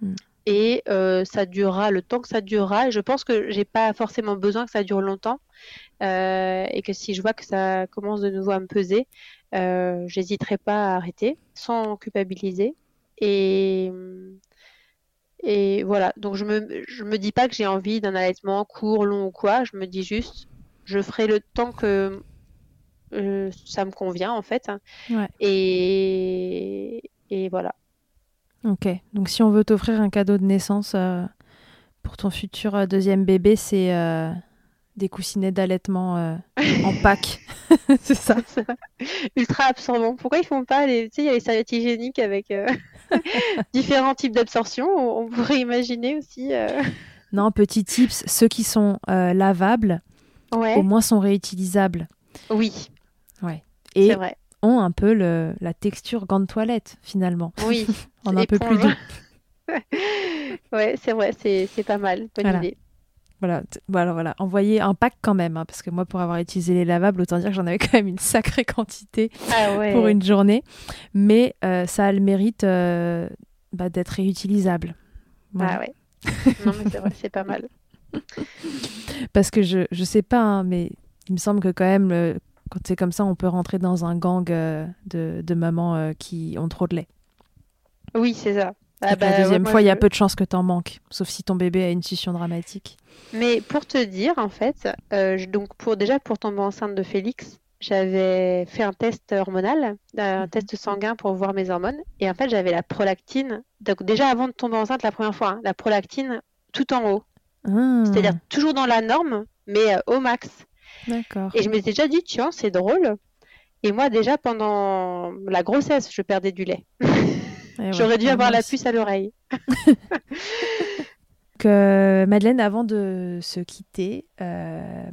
Mm. Et euh, ça durera le temps que ça durera. Et je pense que j'ai pas forcément besoin que ça dure longtemps. Et que si je vois que ça commence de nouveau à me peser, euh, j'hésiterai pas à arrêter sans culpabiliser. Et, et voilà. Donc je me, je me dis pas que j'ai envie d'un allaitement court, long ou quoi. Je me dis juste, je ferai le temps que euh, ça me convient en fait. Ouais. Et, et voilà. Ok, donc si on veut t'offrir un cadeau de naissance euh, pour ton futur euh, deuxième bébé, c'est des coussinets d'allaitement euh, en (laughs) pack. (laughs) c'est ça Ultra absorbant. Pourquoi ils font pas les, tu sais, il y a les serviettes hygiéniques avec euh, (laughs) différents types d'absorption. On, on pourrait imaginer aussi. euh, Non, petit tips, ceux qui sont lavables, Ouais. au moins sont réutilisables Oui, et c'est vrai. ont un peu le, la texture gant de toilette finalement, Oui. en un peu plus doux. ouais, c'est vrai. C'est, c'est pas mal. Bonne Voilà. idée. Voilà, voilà, voilà. Envoyer un pack quand même, hein, parce que moi, pour avoir utilisé les lavables, autant dire que j'en avais quand même une (laughs) sacrée quantité Ah ouais. pour une journée. Mais euh, ça a le mérite euh, bah, d'être réutilisable. Voilà. Ah ouais. (laughs) Non mais c'est vrai, c'est pas mal. Parce que je, je sais pas, hein, mais il me semble que quand même, le- quand c'est comme ça, on peut rentrer dans un gang euh, de, de mamans qui ont trop de lait. Oui, c'est ça. Ah la bah, ouais, deuxième fois, il y a peu de chances que t'en manques, sauf si ton bébé a une succion dramatique. Mais pour te dire, en fait, euh, je- donc pour déjà pour tomber enceinte de Félix, j'avais fait un test hormonal, un Mhm. test sanguin pour voir mes hormones, et en fait j'avais la prolactine. Donc déjà avant de tomber enceinte la première fois, hein, la prolactine tout en haut, Ah, c'est-à-dire toujours dans la norme, mais euh, au max. D'accord. Et je m'étais déjà dit, tiens, c'est drôle. Et moi déjà pendant la grossesse, je perdais du lait. (laughs) Eh ouais, J'aurais dû avoir la puce à l'oreille. (laughs) Euh, Madeleine, avant de se quitter, euh,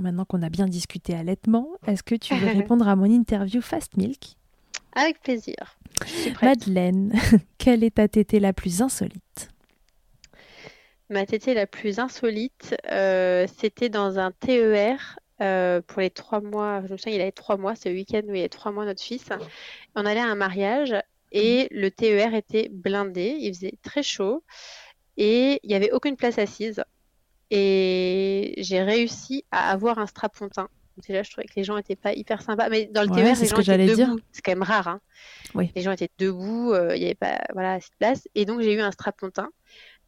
maintenant qu'on a bien discuté allaitement, est-ce que tu veux (laughs) répondre à mon interview Fast Milk? Avec plaisir. Madeleine, (laughs) quelle est ta tétée la plus insolite? Ma tétée la plus insolite, euh, c'était dans un TER euh, pour les trois mois. Je me souviens, il avait trois mois, c'est le week-end où il y avait trois mois, notre fils. On allait à un mariage et le TER était blindé. Il faisait très chaud et il n'y avait aucune place assise. Et j'ai réussi à avoir un strapontin déjà, je trouvais que les gens n'étaient pas hyper sympas. Mais dans le Ouais, TER, c'est les ce gens que étaient j'allais dire. debout. C'est quand même rare. Hein. Oui. Les gens étaient debout, euh, il n'y avait pas voilà, assez de place. Et donc, j'ai eu un strapontin.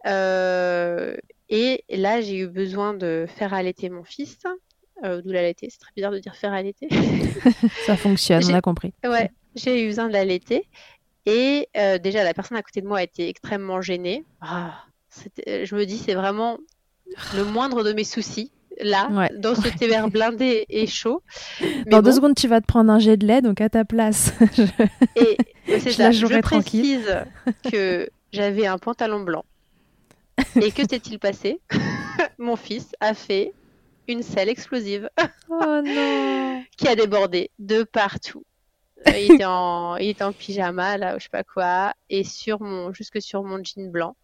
Euh, et là, j'ai eu besoin de faire allaiter mon fils. Euh, D'où l'allaiter. C'est très bizarre de dire faire allaiter. (laughs) Ça fonctionne, on a compris. Ouais, j'ai eu besoin de l'allaiter. Et euh, déjà, la personne à côté de moi a été extrêmement gênée. Ah, c'était- je me dis, c'est vraiment le moindre de mes soucis, là, Ouais, dans ce ouais. TER blindé et chaud. (laughs) Mais Dans deux secondes, tu vas te prendre un jet de lait, donc à ta place. (laughs) et et c'est Je ça. la Je tranquille. précise que j'avais un pantalon blanc. (laughs) Et que s'est-il passé? Mon fils a fait une selle explosive oh non qui a débordé de partout. Euh, Il était (laughs) en, il était en pyjama, là, ou je sais pas quoi, et sur mon, jusque sur mon jean blanc.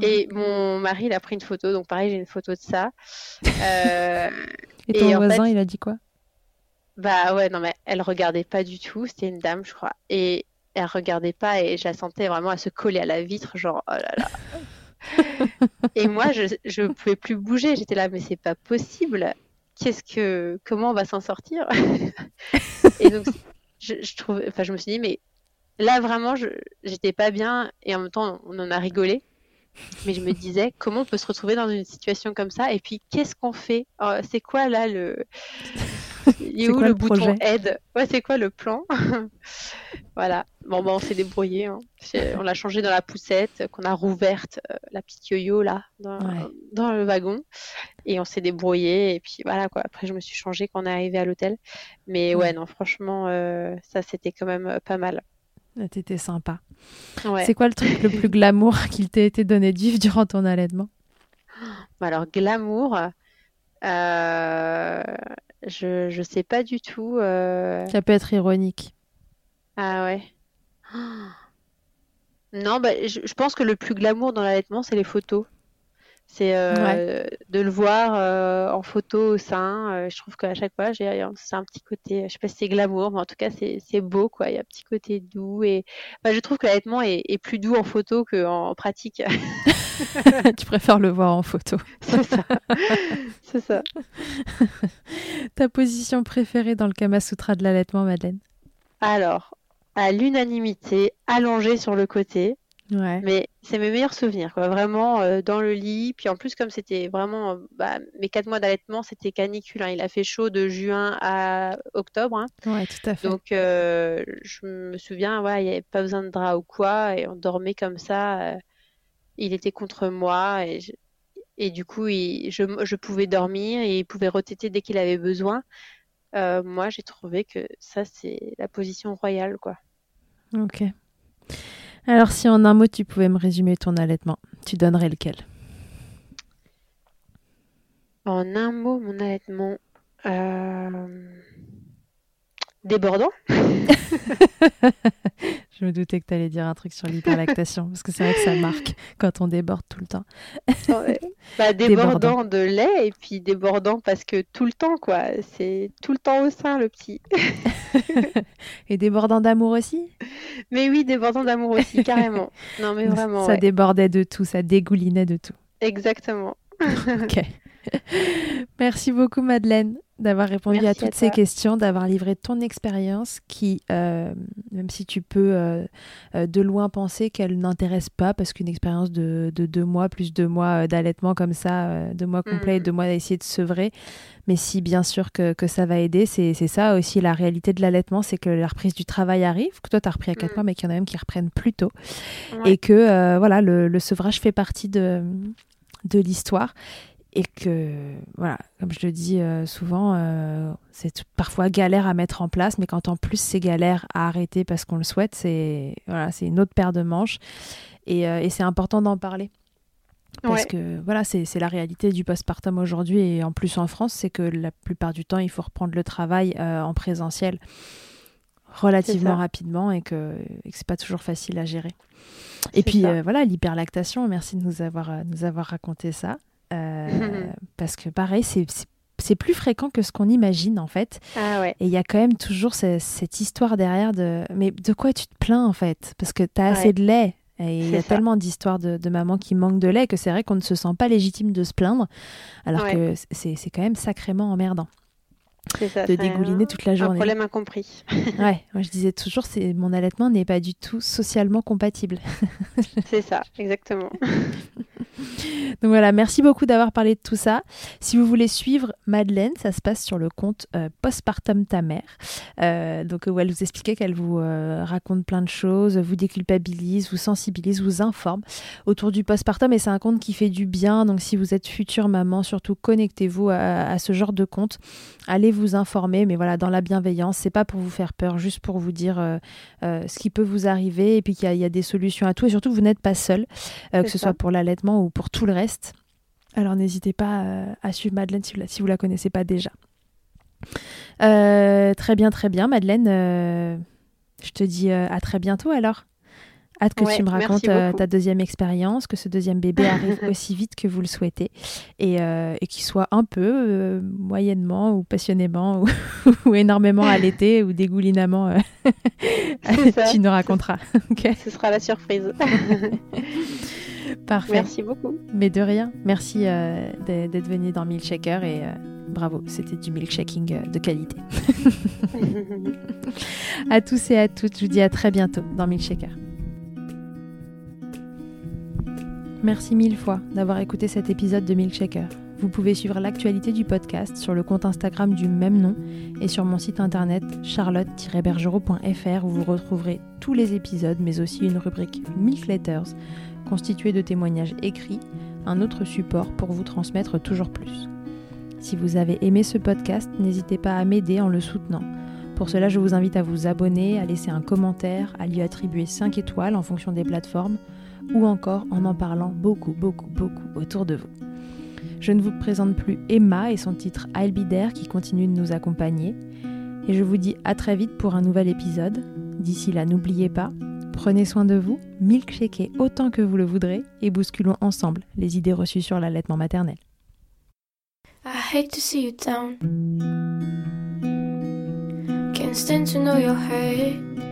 Et mon mari, il a pris une photo, donc pareil, j'ai une photo de ça. Euh, (laughs) Et ton et voisin, fait- il a dit quoi? Bah ouais, non, mais elle regardait pas du tout, c'était une dame, je crois. Et elle regardait pas, et je la sentais vraiment à se coller à la vitre, genre, oh là là. (laughs) Et moi, je, je pouvais plus bouger, j'étais là, mais c'est pas possible. Qu'est-ce que, comment on va s'en sortir? Et donc, je, enfin, je me suis dit, mais là, vraiment, j'étais pas bien, et en même temps, on en a rigolé. Mais je me disais, comment on peut se retrouver dans une situation comme ça? Et puis, qu'est-ce qu'on fait? Oh, c'est quoi là le. (laughs) Il est où quoi le, le bouton projet aide? Ouais, c'est quoi le plan? (laughs) Voilà. Bon, bah, on s'est débrouillé. hein. On l'a changé dans la poussette, qu'on a rouverte, euh, la petite yo-yo là, dans, Ouais. dans le wagon. Et on s'est débrouillé. Et puis voilà quoi. Après, je me suis changée quand on est arrivé à l'hôtel. Mais ouais, Ouais. non, franchement, euh, ça c'était quand même euh, pas mal. Ah, T'étais sympa. Ouais. C'est quoi le truc le plus glamour (laughs) qu'il t'a été donné de vivre durant ton allaitement? Bah, Alors, glamour, euh, je, je sais pas du tout. euh, Ça peut être ironique. Ah ouais. (gasps) Non, bah, je, je pense que le plus glamour dans l'allaitement, c'est les photos. C'est euh, de le voir euh, en photo au sein. je trouve qu'à chaque fois, j'ai c'est un petit côté, je sais pas si c'est glamour, mais en tout cas, c'est beau, quoi. Il y a un petit côté doux et bah, je trouve que l'allaitement est, est plus doux en photo qu'en pratique. (laughs) (laughs) tu préfères le voir en photo. (laughs) C'est ça. C'est ça. (laughs) Ta position préférée dans le Kama Sutra de l'allaitement, Madeleine? Alors, à l'unanimité, allongé sur le côté. Ouais. Mais c'est mes meilleurs souvenirs, quoi. Vraiment euh, dans le lit. Puis en plus, comme c'était vraiment bah, mes quatre mois d'allaitement, c'était canicule. hein. Il a fait chaud de juin à octobre. hein. Ouais, tout à fait. Donc euh, je me souviens, ouais, il n'y avait pas besoin de drap ou quoi. Et on dormait comme ça. euh, il était contre moi. Et, je- et du coup, il- je, je pouvais dormir et il pouvait retéter dès qu'il avait besoin. Euh, moi, j'ai trouvé que ça, c'est la position royale, quoi. Ok. Alors, si en un mot, tu pouvais me résumer ton allaitement, tu donnerais lequel? En un mot, mon allaitement. euh, Débordant. (laughs) (laughs) Je me doutais que tu allais dire un truc sur l'hyperlactation, parce que c'est vrai que ça marque quand on déborde tout le temps. Ouais. (laughs) Bah, Débordant. débordant de lait et puis débordant parce que tout le temps, quoi. C'est tout le temps au sein, le petit. (laughs) Et débordant d'amour aussi? Mais oui, débordant d'amour aussi, carrément. Non, mais (laughs) vraiment, Ça ouais. débordait de tout, ça dégoulinait de tout. Exactement. Ok. Merci beaucoup Madeleine d'avoir répondu à Merci à toutes ces questions, d'avoir livré ton expérience qui, euh, même si tu peux euh, euh, de loin penser qu'elle n'intéresse pas, parce qu'une expérience de, de deux mois, plus deux mois d'allaitement comme ça, deux mois complets, et Mhm. deux mois à essayer de sevrer, mais si bien sûr que, que ça va aider, c'est ça aussi la réalité de l'allaitement, c'est que la reprise du travail arrive, que toi tu as repris à quatre mois, mais qu'il y en a même qui reprennent plus tôt Ouais. et que euh, voilà le, le sevrage fait partie de, de l'histoire et que voilà comme je le dis euh, souvent euh, c'est parfois galère à mettre en place mais quand en plus c'est galère à arrêter parce qu'on le souhaite c'est voilà c'est une autre paire de manches et, euh, et c'est important d'en parler parce Ouais. que voilà c'est la réalité du postpartum aujourd'hui et en plus en France c'est que la plupart du temps il faut reprendre le travail en présentiel relativement rapidement et que, et que c'est pas toujours facile à gérer. Et puis voilà, l'hyperlactation, merci de nous avoir, nous avoir raconté ça. Euh, (laughs) parce que pareil, c'est- plus fréquent que ce qu'on imagine en fait. Ah ouais. Et il y a quand même toujours ce- cette histoire derrière de mais de quoi tu te plains en fait? Parce que tu as assez Ouais. de lait. Et il y a ça. tellement d'histoires de, de mamans qui manquent de lait que c'est vrai qu'on ne se sent pas légitime de se plaindre, alors Ouais. que c'est c'est quand même sacrément emmerdant. De dégouliner toute la journée. Un problème incompris. (laughs) ouais, moi je disais toujours, c'est mon allaitement n'est pas du tout socialement compatible. (laughs) c'est ça, exactement. (laughs) Donc voilà, merci beaucoup d'avoir parlé de tout ça. Si vous voulez suivre Madeleine, ça se passe sur le compte euh, Postpartum ta mère. Euh, donc où elle vous expliquait qu'elle vous euh, raconte plein de choses, vous déculpabilise, vous sensibilise, vous informe autour du postpartum et c'est un compte qui fait du bien. Donc si vous êtes future maman, surtout connectez-vous à, ce genre de compte. Allez vous informer, mais voilà, dans la bienveillance. C'est pas pour vous faire peur, juste pour vous dire ce qui peut vous arriver et puis qu'il y, y, a des solutions à tout et surtout vous n'êtes pas seul, que ce soit pour l'allaitement ou pour tout le reste. Alors n'hésitez pas euh, à suivre Madeleine si vous, la, si vous la connaissez pas déjà. Euh, très bien, très bien, Madeleine. Euh, je te dis à très bientôt alors. Hâte que tu me racontes ta deuxième expérience, que ce deuxième bébé (laughs) arrive aussi vite que vous le souhaitez et, et qu'il soit un peu, moyennement ou passionnément ou, (laughs) énormément allaité ou dégoulinamment. (laughs) tu nous raconteras. Ce sera la surprise. Parfait. Merci beaucoup. Mais de rien. Merci euh, d'être venu dans Milkshaker et euh, bravo, c'était du milkshaking euh, de qualité. à tous et à toutes, je vous dis à très bientôt dans Milkshaker. Merci mille fois d'avoir écouté cet épisode de Milkshaker. Vous pouvez suivre l'actualité du podcast sur le compte Instagram du même nom et sur mon site internet charlotte-bergerot.fr où vous retrouverez tous les épisodes mais aussi une rubrique Milk Letters constitué de témoignages écrits, un autre support pour vous transmettre toujours plus. Si vous avez aimé ce podcast, n'hésitez pas à m'aider en le soutenant. Pour cela, je vous invite à vous abonner, à laisser un commentaire, à lui attribuer 5 étoiles en fonction des plateformes, ou encore en en parlant beaucoup, beaucoup, beaucoup autour de vous. Je ne vous présente plus Emma et son titre I'll Be There qui continue de nous accompagner. Et je vous dis à très vite pour un nouvel épisode. D'ici là, n'oubliez pas, Prenez soin de vous, milkshakez autant que vous le voudrez et bousculons ensemble les idées reçues sur l'allaitement maternel. I hate to see you down. Can't stand to know.